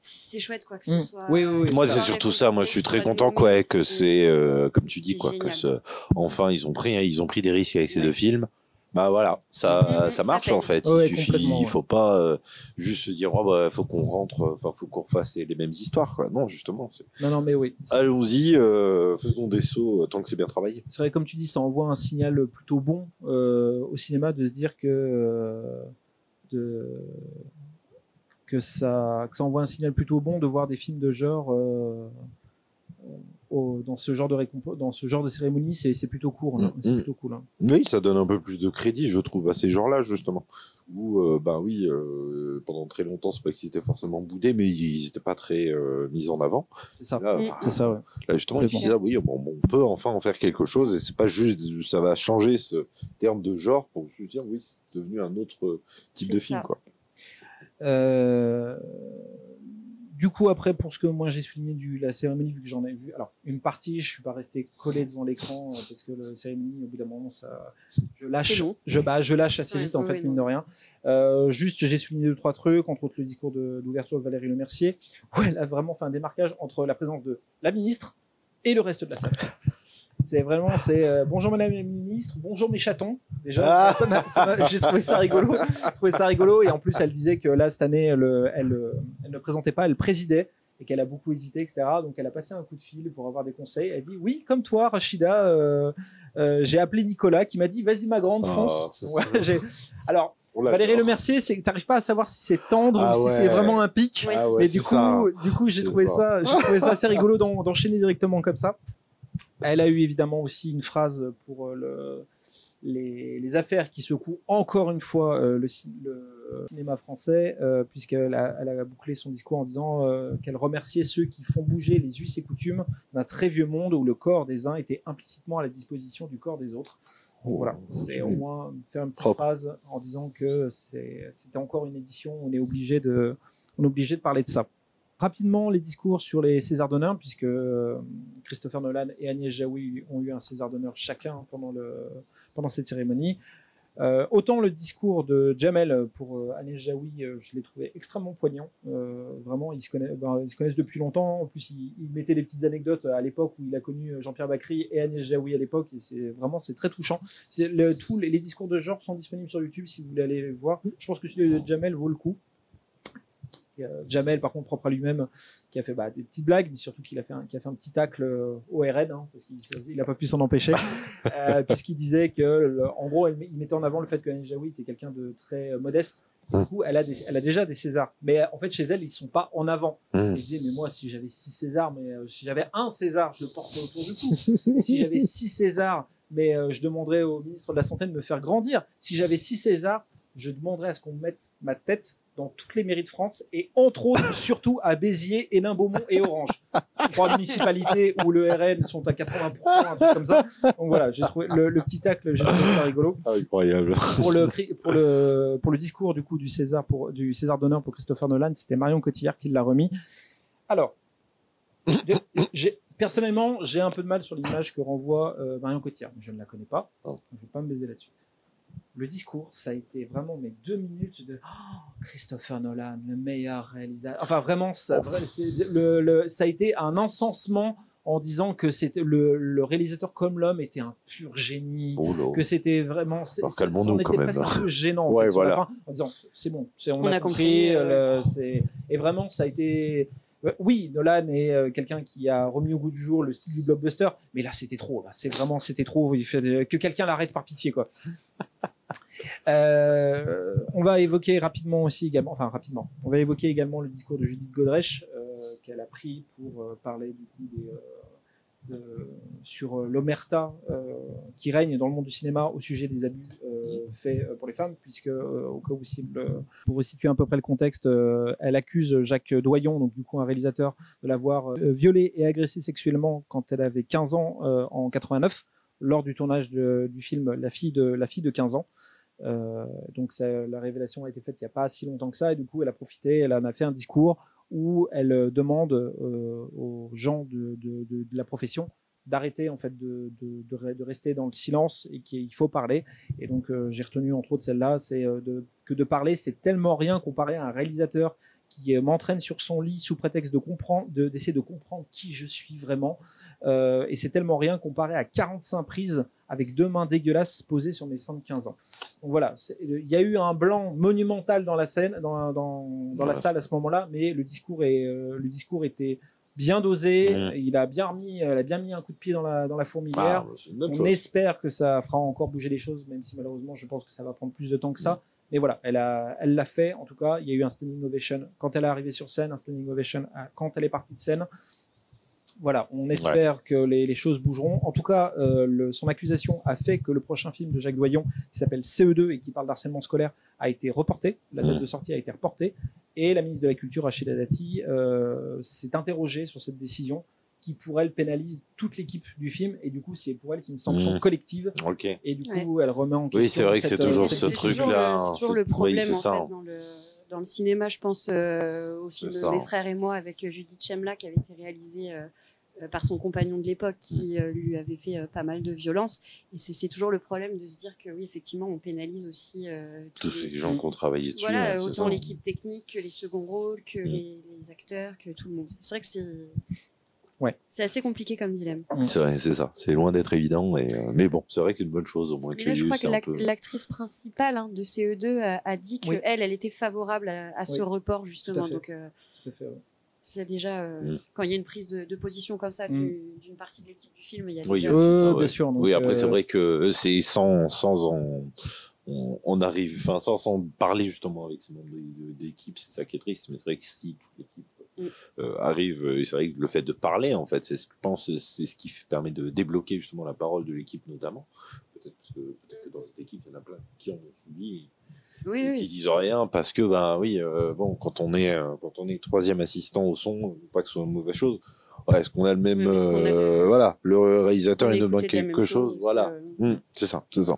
c'est chouette quoi que ce Mm. soit. Oui, oui, oui. Moi, c'est surtout ça. Moi, je suis très content, quoi, que c'est, euh, comme tu dis, quoi, que génial. ce- enfin, ils ont pris, ils ont pris des risques avec ces Ouais. deux films. Bah voilà, ça, Mhm, ça ça marche en fait. Ouais, il suffit, il faut pas euh, juste se dire, oh, bah, faut qu'on rentre, enfin, faut qu'on refasse les mêmes histoires, quoi. Non, justement. c'est- Non, non, mais oui. Allons-y, euh, faisons des sauts euh, tant que c'est bien travaillé. c'est vrai, comme tu dis, ça envoie un signal plutôt bon euh, au cinéma de se dire que. euh, de, que, ça, que ça envoie un signal plutôt bon de voir des films de genre. Au- dans ce genre de dans ce genre de cérémonie, c'est plutôt cool. hein. Mm, C'est mm. plutôt cool. hein. Oui, ça donne un peu plus de crédit, je trouve, à ces gens-là, justement. Où, euh, ben oui, euh, pendant très longtemps, c'est pas qu'ils étaient forcément boudés, mais ils étaient pas très euh, mis en avant. C'est ça. Là, Mm. bah, C'est ça, ouais. Là, justement, ils se disent, ah oui, bon, on peut enfin en faire quelque chose, et c'est pas juste, ça va changer ce terme de genre pour se dire, oui, c'est devenu un autre euh, type de film, quoi. Euh, du coup, après, pour ce que moi j'ai souligné de la cérémonie, vu que j'en ai vu, alors une partie, je suis pas resté collé devant l'écran euh, parce que la cérémonie, au bout d'un moment, ça, je lâche, je, bah, je lâche assez Ouais, vite en ouais, fait, mine non. de rien. Euh, juste, j'ai souligné deux trois trucs, entre autres le discours d'ouverture de, Valérie Lemercier, où elle a vraiment fait un démarquage entre la présence de la ministre et le reste de la salle. C'est vraiment, c'est euh, bonjour madame la ministre, bonjour mes chatons. Déjà, Ah. ça- ça m'a- ça m'a- j'ai trouvé ça rigolo. J'ai trouvé ça rigolo. Et en plus, elle disait que là, cette année, elle, elle, elle ne présentait pas, elle présidait et qu'elle a beaucoup hésité, etc. Donc, elle a passé un coup de fil pour avoir des conseils. Elle dit Oui, comme toi, Rachida, euh, euh, j'ai appelé Nicolas qui m'a dit Vas-y, ma grande, Ah, fonce. Ouais, Alors, Valérie Le Mercier, c'est t'arrives pas à savoir si c'est tendre Ah ou si c'est vraiment un pic. Ah ouais, du ça. coup, du coup, j'ai trouvé ça. ça, j'ai trouvé ça assez rigolo d'en- d'enchaîner directement comme ça. Elle a eu évidemment aussi une phrase pour euh, le, les, les affaires qui secouent encore une fois euh, le, ci- le cinéma français, euh, puisqu'elle a, elle a bouclé son discours en disant qu'elle remerciait ceux qui font bouger les us et coutumes d'un très vieux monde où le corps des uns était implicitement à la disposition du corps des autres. Voilà, c'est au moins faire une petite Propre. phrase en disant que c'était encore une édition où on est obligé de, on est obligé de parler de ça. Rapidement, les discours sur les Césars d'honneur, puisque euh, Christopher Nolan et Agnès Jaoui ont eu un César d'honneur chacun pendant, le, pendant cette cérémonie. Euh, autant le discours de Jamel pour euh, Agnès Jaoui, je l'ai trouvé extrêmement poignant. Vraiment, ils se, connaissent, ben, ils se connaissent depuis longtemps. En plus, il, mettait des petites anecdotes à l'époque où il a connu Jean-Pierre Bacry et Agnès Jaoui à l'époque, et c'est vraiment c'est très touchant. Tous les, les discours de genre sont disponibles sur YouTube si vous voulez aller les voir. Je pense que celui de Jamel vaut le coup. Jamel, par contre, propre à lui-même, qui a fait bah, des petites blagues, mais surtout qu'il a fait un, qui a fait un petit tacle euh, au RN, hein, parce qu'il n'a pas pu s'en empêcher, euh, puisqu'il disait que, le- en gros, elle il mettait en avant le fait que Anne Jaoui était quelqu'un de très euh, modeste. Du coup, elle a, des- elle a déjà des Césars. Mais en fait, chez elle, ils sont pas en avant. Mmh. Et je disais, mais moi, si j'avais six Césars, mais euh, si j'avais un César, je le porterais autour du cou. si j'avais six Césars, mais euh, je demanderais au ministre de la Santé de me faire grandir. Si j'avais six Césars, je demanderais à ce qu'on me mette ma tête dans toutes les mairies de France et entre autres, surtout à Béziers, Hénin-Beaumont et Orange. Trois municipalités où le RN sont à 80%, un truc comme ça. Donc voilà, j'ai trouvé le, le petit tacle, j'ai trouvé ça rigolo Incroyable. pour le cri- pour le pour le discours du coup du César pour du César d'honneur pour Christopher Nolan, c'était Marion Cotillard qui l'a remis. Alors, j'ai personnellement, j'ai un peu de mal sur l'image que renvoie euh, Marion Cotillard. Je ne la connais pas. Oh. Je ne vais pas me baiser là-dessus. Le discours, ça a été vraiment mes deux minutes de Oh, Christopher Nolan, le meilleur réalisateur. Enfin, vraiment, ça, vrai- c'est- le, le- ça a été un encensement en disant que c'était le, le réalisateur comme l'homme était un pur génie, Oh que c'était vraiment calmons-nous quand même. presque un peu gênant en Ouais, fait, sur la voilà. fin, en disant c'est bon on, On a, a compris, compris, euh, le- et vraiment ça a été euh, oui Nolan est euh, quelqu'un qui a remis au goût du jour le style du blockbuster mais là c'était trop c'est vraiment c'était trop il fait que quelqu'un l'arrête par pitié quoi Euh, on va évoquer rapidement aussi également, rapidement, on va évoquer également le discours de Judith Godrèche euh, qu'elle a pris pour euh, parler du coup sur l'omerta qui règne dans le monde du cinéma au sujet des abus faits pour les femmes, puisque au cas où le- pour resituer à peu près le contexte, elle accuse Jacques Doyon, donc du un réalisateur, de l'avoir violée et agressée sexuellement quand elle avait 15 ans en 89 lors du tournage du film la fille de 15 ans. Euh, donc la révélation a été faite il n'y a pas si longtemps que ça et du coup elle a profité, elle en a fait un discours où elle euh, demande euh, aux gens de, la profession d'arrêter en fait de, de- de re- de rester dans le silence et qu'il faut parler. Et donc j'ai retenu entre autres celle-là, c'est que de parler c'est tellement rien comparé à un réalisateur qui euh, m'entraîne sur son lit sous prétexte de comprendre, de- d'essayer de, comprendre qui je suis vraiment. Euh, et c'est tellement rien comparé à 45 prises avec deux mains dégueulasses posées sur mes seins de 15 ans. Donc voilà, il y a eu un blanc monumental dans la scène, dans, dans, dans la salle à ce moment-là, mais le discours, est, euh, le discours était bien dosé, il a bien remis, elle a bien mis un coup de pied dans la, dans la fourmilière. Ah, On chose. espère que ça fera encore bouger les choses, même si malheureusement je pense que ça va prendre plus de temps que ça. Mais voilà, elle l'a fait. En tout cas, il y a eu un standing ovation quand elle est arrivée sur scène, un standing ovation à- quand elle est partie de scène. Voilà, on espère que les, les choses bougeront. En tout cas, euh, le- son accusation a fait que le prochain film de Jacques Doyon, qui s'appelle CE2 et qui parle d'harcèlement scolaire, a été reporté. La date Mhm. de sortie a été reportée. Et la ministre de la Culture, Rachida Dati, euh, s'est interrogée sur cette décision qui, pour elle, pénalise toute l'équipe du film. Et du coup, c'est pour elle, c'est une sanction Mhm. collective. Et du coup, elle remet en question. Oui, c'est vrai que c'est toujours euh, ce toujours truc-là, le- C'est toujours le problème oui, c'est en ça. fait, dans, le, dans le cinéma, je pense euh, au film. Mes frères et moi avec euh, Judith Chemla qui avait été réalisé euh, par son compagnon de l'époque qui euh, lui avait fait euh, pas mal de violence. Et c'est toujours le problème de se dire que oui, effectivement, on pénalise aussi euh, Tous les- ces gens qui ont travaillé dessus. Voilà, autant l'équipe technique que les seconds rôles, que Mm. les, les acteurs, que tout le monde. C'est vrai que c'est. Ouais. C'est assez compliqué comme dilemme. C'est vrai, c'est ça. C'est loin d'être évident. Et, euh, mais bon, c'est vrai que c'est une bonne chose au moins Mais qu'il là, y je ait eu crois que un l'ac- peu. l'actrice principale hein, de CE2 a, a dit Oui. qu'elle, elle était favorable à, à ce Oui, report, justement. fait. Donc, euh, Tout à fait, ouais. c'est déjà. euh, Mm. Quand il y a une prise de, de position comme ça Mm. du- d'une partie de l'équipe du film, il y a Oui, déjà. ça, Euh, ouais. bien sûr. donc, oui, après, c'est euh, vrai que c'est sans, sans en. on, arrive, enfin, sans, sans parler justement avec ces membres d'équipe, c'est ça qui est triste. Mais c'est vrai que si toute l'équipe Mm. Euh, arrive, euh, c'est vrai que le fait de parler, en fait, c'est ce je pense, c'est ce qui permet de débloquer justement la parole de l'équipe notamment. Peut-être que, peut-être que dans cette équipe, il y en a plein qui en ont subi Oui, et oui. qui disent rien parce que ben oui euh, bon quand on est quand on est troisième assistant au son pas que ce soit une mauvaise chose ouais, est-ce qu'on a le même Oui, est-ce qu'on a le- voilà le réalisateur il nous quelque chose chose, voilà euh, Hum, c'est ça c'est ça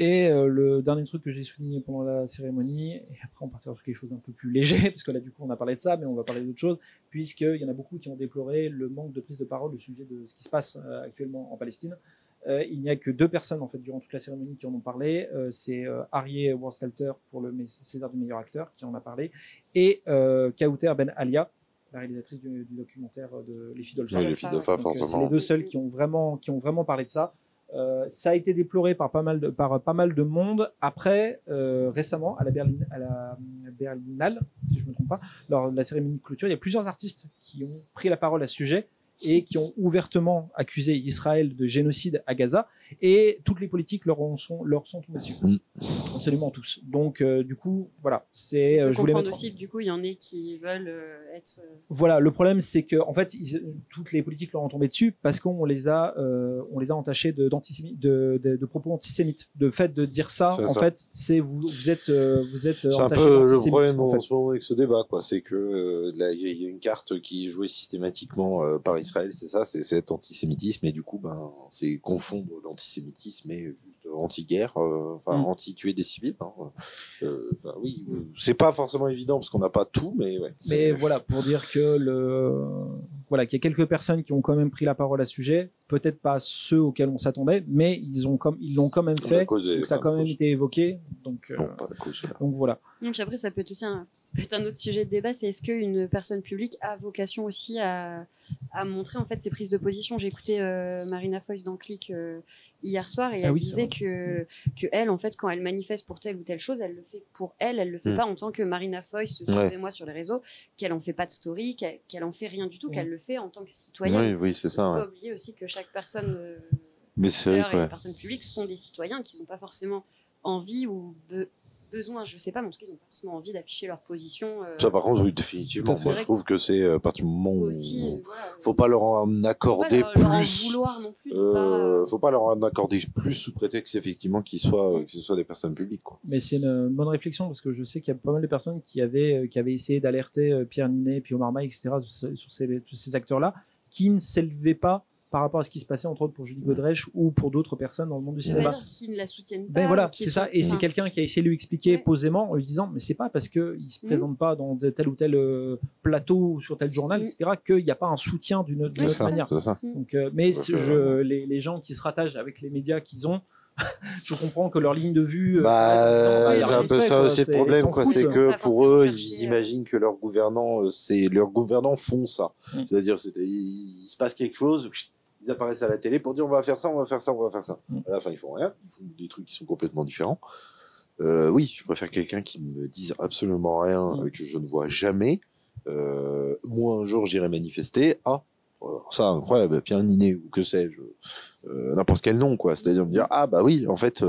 Et euh, le dernier truc que j'ai souligné pendant la cérémonie, et après on partira sur quelque chose d'un peu plus léger, parce que là du coup on a parlé de ça, mais on va parler d'autre chose, puisqu'il y en a beaucoup qui ont déploré le manque de prise de parole au sujet de ce qui se passe euh, actuellement en Palestine. Euh, il n'y a que deux personnes en fait durant toute la cérémonie qui en ont parlé. C'est Harry Worstalter pour le César du meilleur acteur qui en a parlé, et Kauter Ben Alia, la réalisatrice du, du documentaire de Les filles d'Olphin. Oui, les filles Donc, euh, C'est forcément les deux seuls qui ont vraiment, qui ont vraiment parlé de ça. Euh, ça a été déploré par pas mal de, par pas mal de monde. Après, euh, récemment, à la, Berlin, à la Berlinale, si je ne me trompe pas, lors de la cérémonie de clôture, il y a plusieurs artistes qui ont pris la parole à ce sujet et qui ont ouvertement accusé Israël de génocide à Gaza. Et toutes les politiques leur, en sont, leur sont tombées dessus. Mm. Absolument tous. Donc, euh, du coup, voilà. C'est, euh, je voulais mettre. aussi du coup, il y en a qui veulent euh, être. Voilà, le problème c'est que en fait, ils- toutes les politiques leur ont tombé dessus parce qu'on les a, euh, on les a entachés de, de, de, de propos antisémites. De fait de dire ça, en ça. fait, c'est vous, vous êtes, euh, vous êtes. c'est un peu le problème en en fait. ce moment avec ce débat quoi c'est que là il y a- il y a une carte qui est jouée systématiquement euh, par Israël c'est ça c'est cet antisémitisme et du coup ben c'est confondre l'antisémitisme et juste anti-guerre euh, enfin Mm. anti-tuer des civils hein. Euh, enfin, oui c'est pas forcément évident parce qu'on n'a pas tout mais ouais Mais voilà, pour dire que le, voilà, qu'il y a quelques personnes qui ont quand même pris la parole à ce sujet. Peut-être pas ceux auxquels on s'attendait, mais ils ont comme, ils l'ont quand même fait. est- Donc ça a quand même cause- été évoqué. Donc, euh, non pas la cause donc voilà. Non, puis après, ça peut être aussi un, ça peut être un autre sujet de débat, c'est est-ce qu'une personne publique a vocation aussi à, à montrer en fait ses prises de position? J'ai écouté euh, Marina Foïs dans Click euh, hier soir et Ah elle oui, disait que, que elle, en fait, quand elle manifeste pour telle ou telle chose, elle le fait pour elle, elle le fait Mm. pas en tant que Marina Foïs, Ouais. suivez-moi sur les réseaux, qu'elle en fait pas de story, qu'elle qu'elle en fait rien du tout, qu'elle le fait en tant que citoyenne. oui oui c'est Il faut ça ouais. pas oublier aussi que chaque personne, euh, mais c'est vrai Twitter que, et ouais. les personnes publiques sont des citoyens qui n'ont pas forcément envie ou be- besoin, je sais pas, mais en tout cas, ils n'ont pas forcément envie d'afficher leur position. euh, ça par contre oui définitivement moi je trouve que c'est euh, à partir du moment où aussi. voilà. faut pas leur en Faut pas accorder leur, leur en plus vouloir non plus. de Euh, pas- faut pas leur en accorder plus sous prétexte effectivement qu'ils soient que ce soit des personnes publiques quoi. Mais c'est une bonne réflexion parce que je sais qu'il y a pas mal de personnes qui avaient, qui avaient essayé d'alerter Pierre Ninet, puis Omar Maï, etc. sur ces, sur ces, tous ces acteurs-là, qui ne s'élevaient pas par rapport à ce qui se passait entre autres pour Julie Godrèche ou pour d'autres personnes dans le monde du cinéma. qu'ils ne la soutiennent pas. Ben voilà, qu'ils c'est ça. Et c'est quelqu'un qui a essayé de lui expliquer Ouais. posément en lui disant, mais c'est pas parce qu'il ne se Mhm. présente pas dans de tel ou tel euh, plateau ou sur tel journal, Mhm. etc., qu'il n'y a pas un soutien d'une autre ça. manière. ça. Donc, euh, mais je, les, les gens qui se rattachent avec les médias qu'ils ont, je comprends que leur ligne de vue. euh, Bah, c'est un peu ça aussi le problème, quoi. C'est que Pas pour eux, ils imaginent que leurs gouvernants, c'est leurs gouvernants font ça. Mm. C'est-à-dire, c'est il, il se passe quelque chose, ils apparaissent à la télé pour dire on va faire ça, on va faire ça, on va faire ça. Mm. À la fin, ils font rien, ils font des trucs qui sont complètement différents. Euh, oui, je préfère quelqu'un qui me dise absolument rien, Mm. euh, que je ne vois jamais. Euh, moi, un jour, j'irai manifester. Ah, ça, incroyable, Pierre Ninet ou que sais-je, euh, n'importe quel nom, quoi. C'est-à-dire me dire ah bah oui, en fait,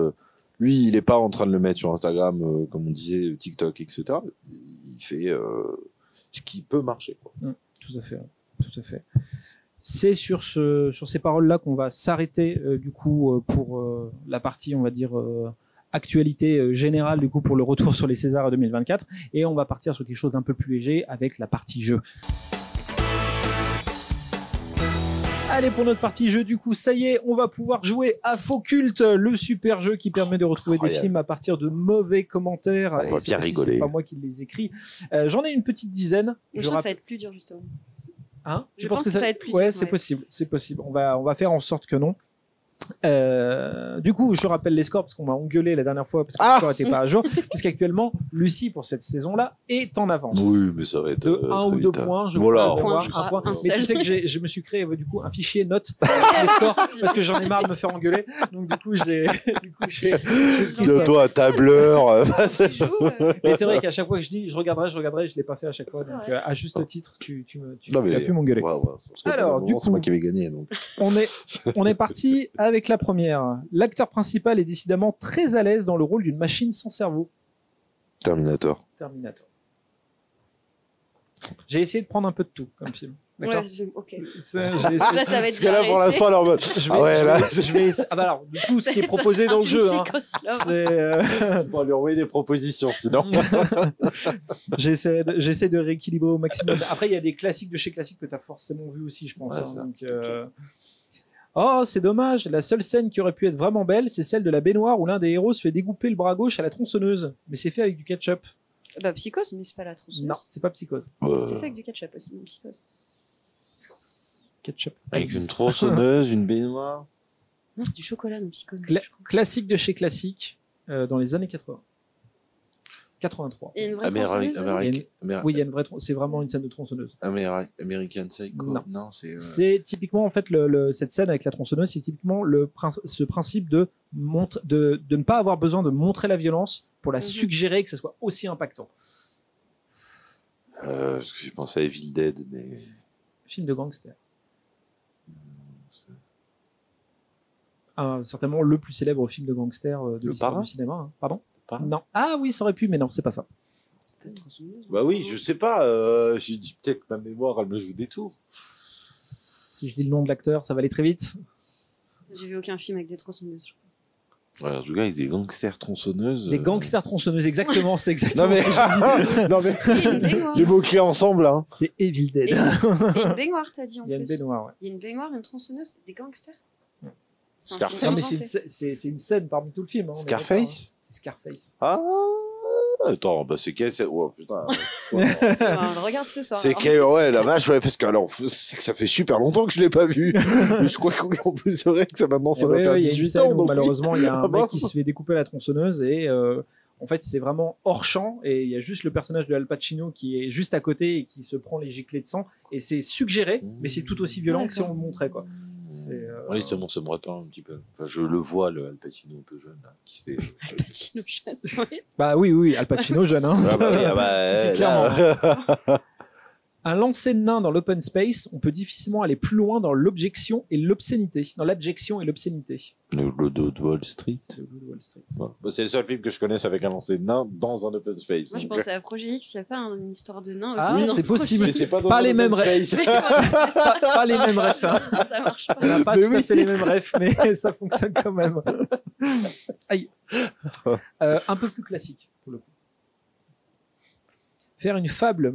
lui, il est pas en train de le mettre sur Instagram, comme on disait, TikTok, etc. Il fait ce qui peut marcher. Quoi. Tout à fait, tout à fait. C'est sur, ce, sur ces paroles-là qu'on va s'arrêter euh, du coup euh, pour euh, la partie, on va dire, euh, actualité euh, générale du coup pour le retour sur les Césars 2024 et on va partir sur quelque chose d'un peu plus léger avec la partie jeu. Allez pour notre partie jeu du coup ça y est on va pouvoir jouer à Faux Culte le super jeu qui permet de retrouver des films à partir de mauvais commentaires On va bien rigoler. c'est pas moi qui les écris Euh, j'en ai une petite dizaine Je, Je sens que ça va être plus dur, justement. Hein? Je pense que ça va être plus Ouais, c'est possible, c'est possible. On va, on va faire en sorte que non. Euh, du coup, je rappelle les scores parce qu'on m'a engueulé la dernière fois parce que Ah le score n'était pas à jour. puisqu'actuellement, Lucie pour cette saison-là est en avance. Oui, mais ça va être De euh, un très ou deux vite, hein. points, je Voilà. crois, Point, un un Mais tu sais que j'ai- je me suis créé euh, du coup un fichier notes avec les scores parce que j'en ai marre de me faire engueuler. Donc du coup, j'ai, coup, De toi, un tableur. euh, euh, Mais c'est vrai qu'à chaque fois que je dis, je regarderai, je regarderai, je l'ai pas fait à chaque fois. Donc euh, à juste titre, tu, tu me, tu, Non, tu mais- as pu m'engueuler. ouais, ouais, parce que Alors, du moment, c'est moi coup- qui vais gagner. Donc. On est, on est parti avec avec la première. L'acteur principal est décidément très à l'aise dans le rôle d'une machine sans cerveau. Terminator. Terminator. J'ai essayé de prendre un peu de tout comme film. D'accord Ouais, c'est- ok. C'est- j'ai essayé- Là, ça va être Parce que là, pour l'instant, mode. Je vais, Ah ouais, je là. vais- je vais essa- ah bah alors, de tout ce qui est proposé dans le jeu. hein. C'est, euh, On va lui envoyer des propositions, sinon. J'essaie de, j'essaie de rééquilibrer au maximum. Après, il y a des classiques de chez classiques que tu as forcément vu aussi, je pense. Ouais, hein, ça. donc, euh, Oh, c'est dommage. La seule scène qui aurait pu être vraiment belle, c'est celle de la baignoire où l'un des héros se fait découper le bras gauche à la tronçonneuse. Mais c'est fait avec du ketchup. Bah, Psychose, mais c'est pas la tronçonneuse. Non, c'est pas psychose. C'est fait avec du ketchup aussi, non, Psychose. Ketchup. Avec une tronçonneuse, une baignoire. Non, c'est du chocolat, non, Psychose. Cla- classique de chez classique euh, dans les années 80. 83. Et une vraie Améri- tronçonneuse dedans Amérique- Améri- Oui, il y a une vraie tron- c'est vraiment une scène de tronçonneuse. Améri- American Psycho. Non. c'est. euh, C'est typiquement en fait le, le- cette scène avec la tronçonneuse, c'est typiquement le prin- ce principe de, montre, de de ne pas avoir besoin de montrer la violence pour la Mhm. suggérer que ça soit aussi impactant. euh, parce que j'ai pensé à Evil Dead, mais. Film de gangster. Certainement le plus célèbre film de gangster euh, de Le l'histoire Parrain? du cinéma. hein. Pardon? Non. Ah oui, ça aurait pu, mais non, c'est pas ça. Une tronçonneuse. Bah oui, je sais pas. Euh, j'ai dit peut-être que ma mémoire, elle me joue des tours. Si je dis le nom de l'acteur, ça va aller très vite. J'ai vu aucun film avec des tronçonneuses. je crois. Ouais, en tout cas, avec des gangsters tronçonneuses. Les euh, gangsters tronçonneuses, exactement, c'est exactement Non mais, ce que j'ai dit. non mais, les mots clés ensemble, hein. C'est Evil Dead. Et et une baignoire, t'as dit en Il y a une plus. baignoire, ouais. Il y a une baignoire, une tronçonneuse, des gangsters? Ouais. C'est un Scarface. film Non, mais c'est inventé. une, une scène parmi tout le film. hein, hein. Scarface. C'est Scarface. Ah. Attends, bah c'est quel c'est- Oh putain. Regarde ce soir. c'est quel Ouais, la vache, ouais, parce que alors, c'est que ça fait super longtemps que je l'ai pas vu. Je crois qu'en plus c'est vrai que ça maintenant ça Et va ouais, faire ouais, il y a une 18 scène ans. malheureusement, il y a un mec qui se fait découper la tronçonneuse et euh, en fait, c'est vraiment hors champ et il y a juste le personnage de Al Pacino qui est juste à côté et qui se prend les giclées de sang et c'est suggéré, mais c'est tout aussi violent que si on le montrait quoi. C'est, euh, Oui, ça, bon, ça me rappelle un petit peu. Enfin, je le vois, le Al Pacino un peu jeune, là, qui se fait. Al Pacino jeune. Oui. Bah oui, oui, Al Pacino jeune. Hein. Ah bah oui, ah bah, C'est eh, clairement. Un lancer de nain dans l'open space, on peut difficilement aller plus loin dans l'objection et l'obscénité. Dans l'abjection et l'obscénité. Le Lodo de Wall Street. C'est le Loup de Wall Street. Ouais. Bah, c'est le seul film que je connaisse avec un lancer de nain dans un open space. Moi, je pensais à Projet X, il n'y a pas un- une histoire de nain Ah, aussi. non, c'est possible. Mais c'est pas, dans Pas un les mêmes rêves. Pas, pas les mêmes refs. hein. Ça marche pas. On n'a pas Mais tout à oui. fait les mêmes refs, mais ça fonctionne quand même. Aïe. Euh, un peu plus classique, pour le coup. Faire une fable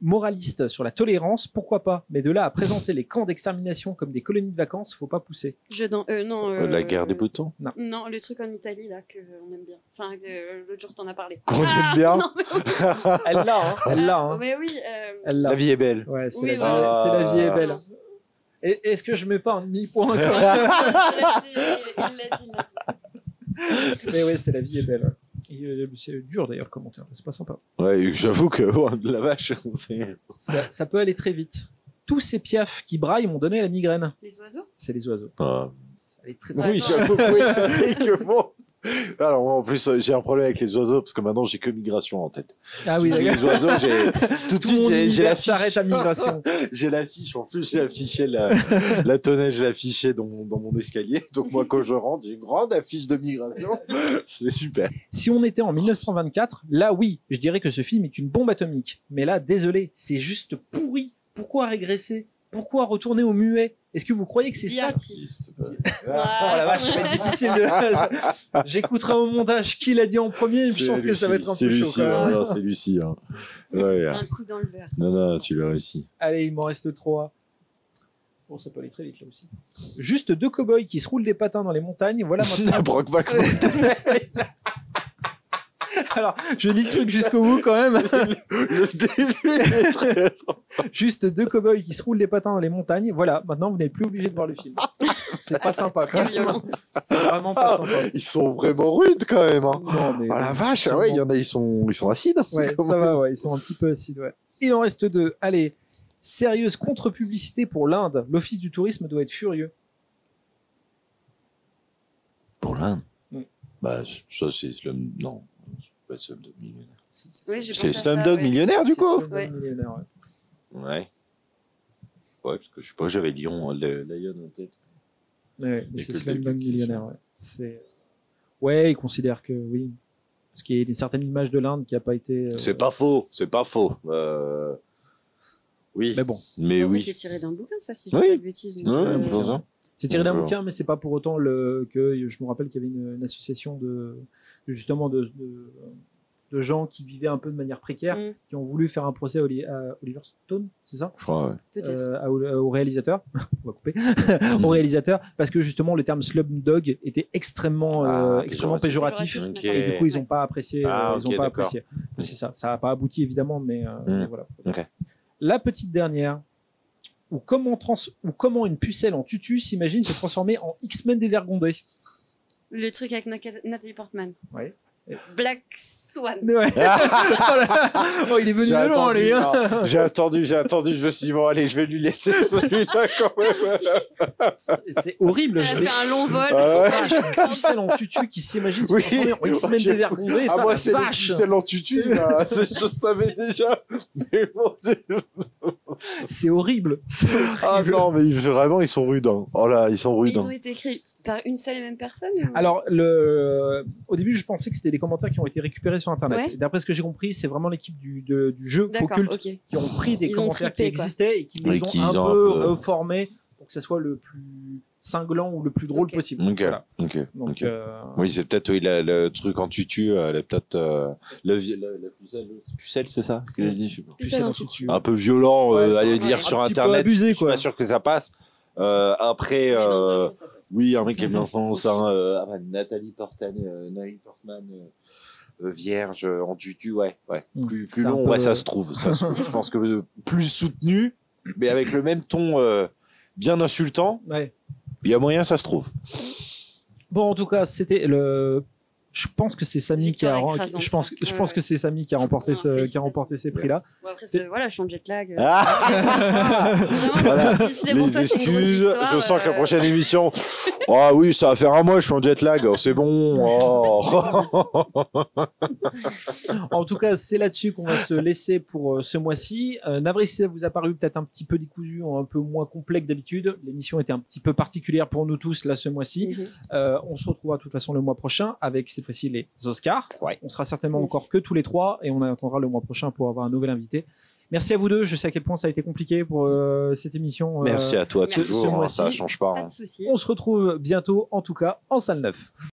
moraliste sur la tolérance, pourquoi pas Mais de là à présenter les camps d'extermination comme des colonies de vacances, faut pas pousser. Je dans, euh, non, Euh, euh, La guerre des boutons? Non, le truc en Italie, là, que euh, on aime bien. Enfin, euh, l'autre jour, t'en as parlé. Qu'on Ah, aime bien. non, mais, Elle l'a, hein. Elle l'a, hein. mais oui. euh, Elle l'a. Vie est belle. Ouais, c'est Oui, la, vie- voilà. c'est la vie est Ah. belle. Est-ce que je mets pas un demi-point quand même il l'a dit, il l'a dit, il l'a dit. Mais ouais, c'est la vie est belle. Et, euh, c'est dur d'ailleurs le commentaire, c'est pas sympa. Ouais, j'avoue que oh, la vache. Ça, ça peut aller très vite. Tous ces piafs qui braillent m'ont donné la migraine. Les oiseaux? C'est les oiseaux. Ah. Ça allait très, très Oui, j'avoue, oui, que bon. Alors, moi, en plus, euh, j'ai un problème avec les oiseaux parce que maintenant, j'ai que migration en tête. Ah oui, les oiseaux, j'ai tout de suite, j'ai j'ai la s'arrête à migration. J'ai la fiche. En plus, j'ai affiché la, la tonnelle, je l'ai affichée dans, mon- dans mon escalier. Donc, moi, quand je rentre, j'ai une grande affiche de migration. C'est super. Si on était en 1924, là oui, je dirais que ce film est une bombe atomique. Mais là, désolé, c'est juste pourri. Pourquoi régresser? Pourquoi retourner au muet? Est-ce que vous croyez que c'est ça Diatiste. Oh la vache, ça va être difficile de... J'écouterai au montage qui l'a dit en premier, je C'est pense que ça va être un peu chaud Lucie, hein. Non, c'est Lucie. Hein. Ouais, Un coup dans le beurre. Non, non, tu l'as réussi. Allez, il m'en reste trois. Bon, ça peut aller très vite là aussi. Juste deux cow-boys qui se roulent des patins dans les montagnes, voilà maintenant. Brokeback Alors, je lis le truc jusqu'au bout quand même. Le début est très Juste deux cow-boys qui se roulent des patins dans les montagnes, voilà, maintenant vous n'êtes plus obligé de voir le film. C'est pas sympa. Très violent. C'est vraiment pas sympa. Ils sont vraiment rudes quand même. Hein. Non, mais- Ah la vache, ah ouais, il y en a, ils sont, ils sont acides. Ouais, ça va, ouais, ils sont un petit peu acides, ouais. Il en reste deux. Allez, sérieuse contre-publicité pour l'Inde. L'Office du tourisme doit être furieux. Pour l'Inde. Bah, ça c'est Slum. Non, pas Slumdog Millionnaire. Oui, C'est Slumdog ouais. Millionnaire du coup Slumdog Ouais. Millionnaire, ouais. Ouais. Ouais, parce que je sais pas, j'avais Lyon, le Lion en tête. Ouais, c'est début, millionnaire. Ouais. C'est... ouais, il considère que oui. Parce qu'il y a une certaine image de l'Inde qui n'a pas été. euh, C'est pas faux, c'est pas faux. Euh, Oui, Mais bon, mais oui. C'est tiré d'un bouquin, ça, si je Oui. dis pas de bêtises. euh, ça. c'est tiré d'un bouquin, mais c'est pas pour autant le que je me rappelle qu'il y avait une, une association de justement de, de, de gens qui vivaient un peu de manière précaire, Mm. qui ont voulu faire un procès à, Oli- à Oliver Stone, c'est ça? Je crois, ouais. Peut-être. Euh, à- au, réalisateur, on va couper, au réalisateur, parce que justement le terme slumdog était extrêmement, euh, Ah, extrêmement péjoratif. Et du coup, ils n'ont pas apprécié. Ah, euh, ils ont ok, pas d'accord. apprécié. C'est ça. Ça n'a pas abouti évidemment, mais, euh, Mm. mais voilà. La petite dernière. Ou comment, trans ou comment une pucelle en tutu s'imagine se transformer en X-Men dévergondé. Le truc avec Nathalie Portman. Black Swan. Ouais. oh, il est venu J'ai de loin, lui. hein. ah, j'ai attendu, j'ai attendu, je me suis dit, bon, allez, je vais lui laisser celui-là quand même. C'est c'est horrible. Fait un long vol. Ah ouais. Vache, une pucelle en tutu qui s'imagine se Oui. transformer en X-Men J'ai- dévergondé. Ah, moi, c'est le pucelle en tutu, là. Je savais déjà. Mais bon, Dieu. C'est horrible. C'est Ah horrible. non, mais vraiment, ils sont rudes. hein. Oh là, ils sont rudes. ils ont été écrits par une seule et même personne ou- Alors, le... au début, je pensais que c'était des commentaires qui ont été récupérés sur Internet. Ouais. D'après ce que j'ai compris, c'est vraiment l'équipe du, de- du jeu Focult qui ont pris des Ils commentaires trippé, qui quoi. existaient et qui les Et ont un ont un peu peu- reformés pour que ça soit le plus cinglant ou le plus drôle possible. Ok, Voilà. Donc, euh, Oui, c'est peut-être oui, le, le truc en tutu, euh, le- peut-être euh, le, pucelle, pucelle, c'est ça qu'il a dit, je sais pas. Pucelle en tutu. tutu. Un peu violent, euh, Ouais, dire un sur internet. abusé, je suis quoi. pas sûr que ça passe. Euh, après, un euh, jeu, oui, un mec qui est bien dans ça, euh, ah bah, Nathalie Portman, euh, Nathalie Portman, vierge en tutu, ouais, ouais. Mm. Plus, long, peu- ouais, ça se trouve. Ça se trouve. je pense que euh, plus soutenu, mais avec le même ton euh, bien insultant, ouais. il y a moyen, ça se trouve. Bon, en tout cas, c'était le. Je pense que c'est Samy qui a. Victoire rem- écrasante, Je pense, ouais. je Ouais, pense ouais. que c'est Samy qui a remporté, ce- qui a félicitations. remporté ces prix-là. Bon, après, voilà, je suis en jet lag. Les excuses, je sens que la euh, prochaine émission. Ah oui, ça va faire un mois, je suis en jet lag, oh, c'est bon. oh. En tout cas, c'est là-dessus qu'on va se laisser pour euh, ce mois-ci. Euh, navré si ça vous a paru peut-être un petit peu décousu, un peu moins complet que d'habitude. L'émission était un petit peu particulière pour nous tous là ce mois-ci. mhm. Euh, on se retrouvera de toute façon le mois prochain avec cette fois-ci les Oscars. Ouais. On sera certainement Yes. encore que tous les trois et on attendra le mois prochain pour avoir un nouvel invité. Merci à vous deux. Je sais à quel point ça a été compliqué pour euh, cette émission. euh, Merci à toi toujours, hein, ça change pas. Pas hein. de soucis. On se retrouve bientôt, en tout cas, en salle 9.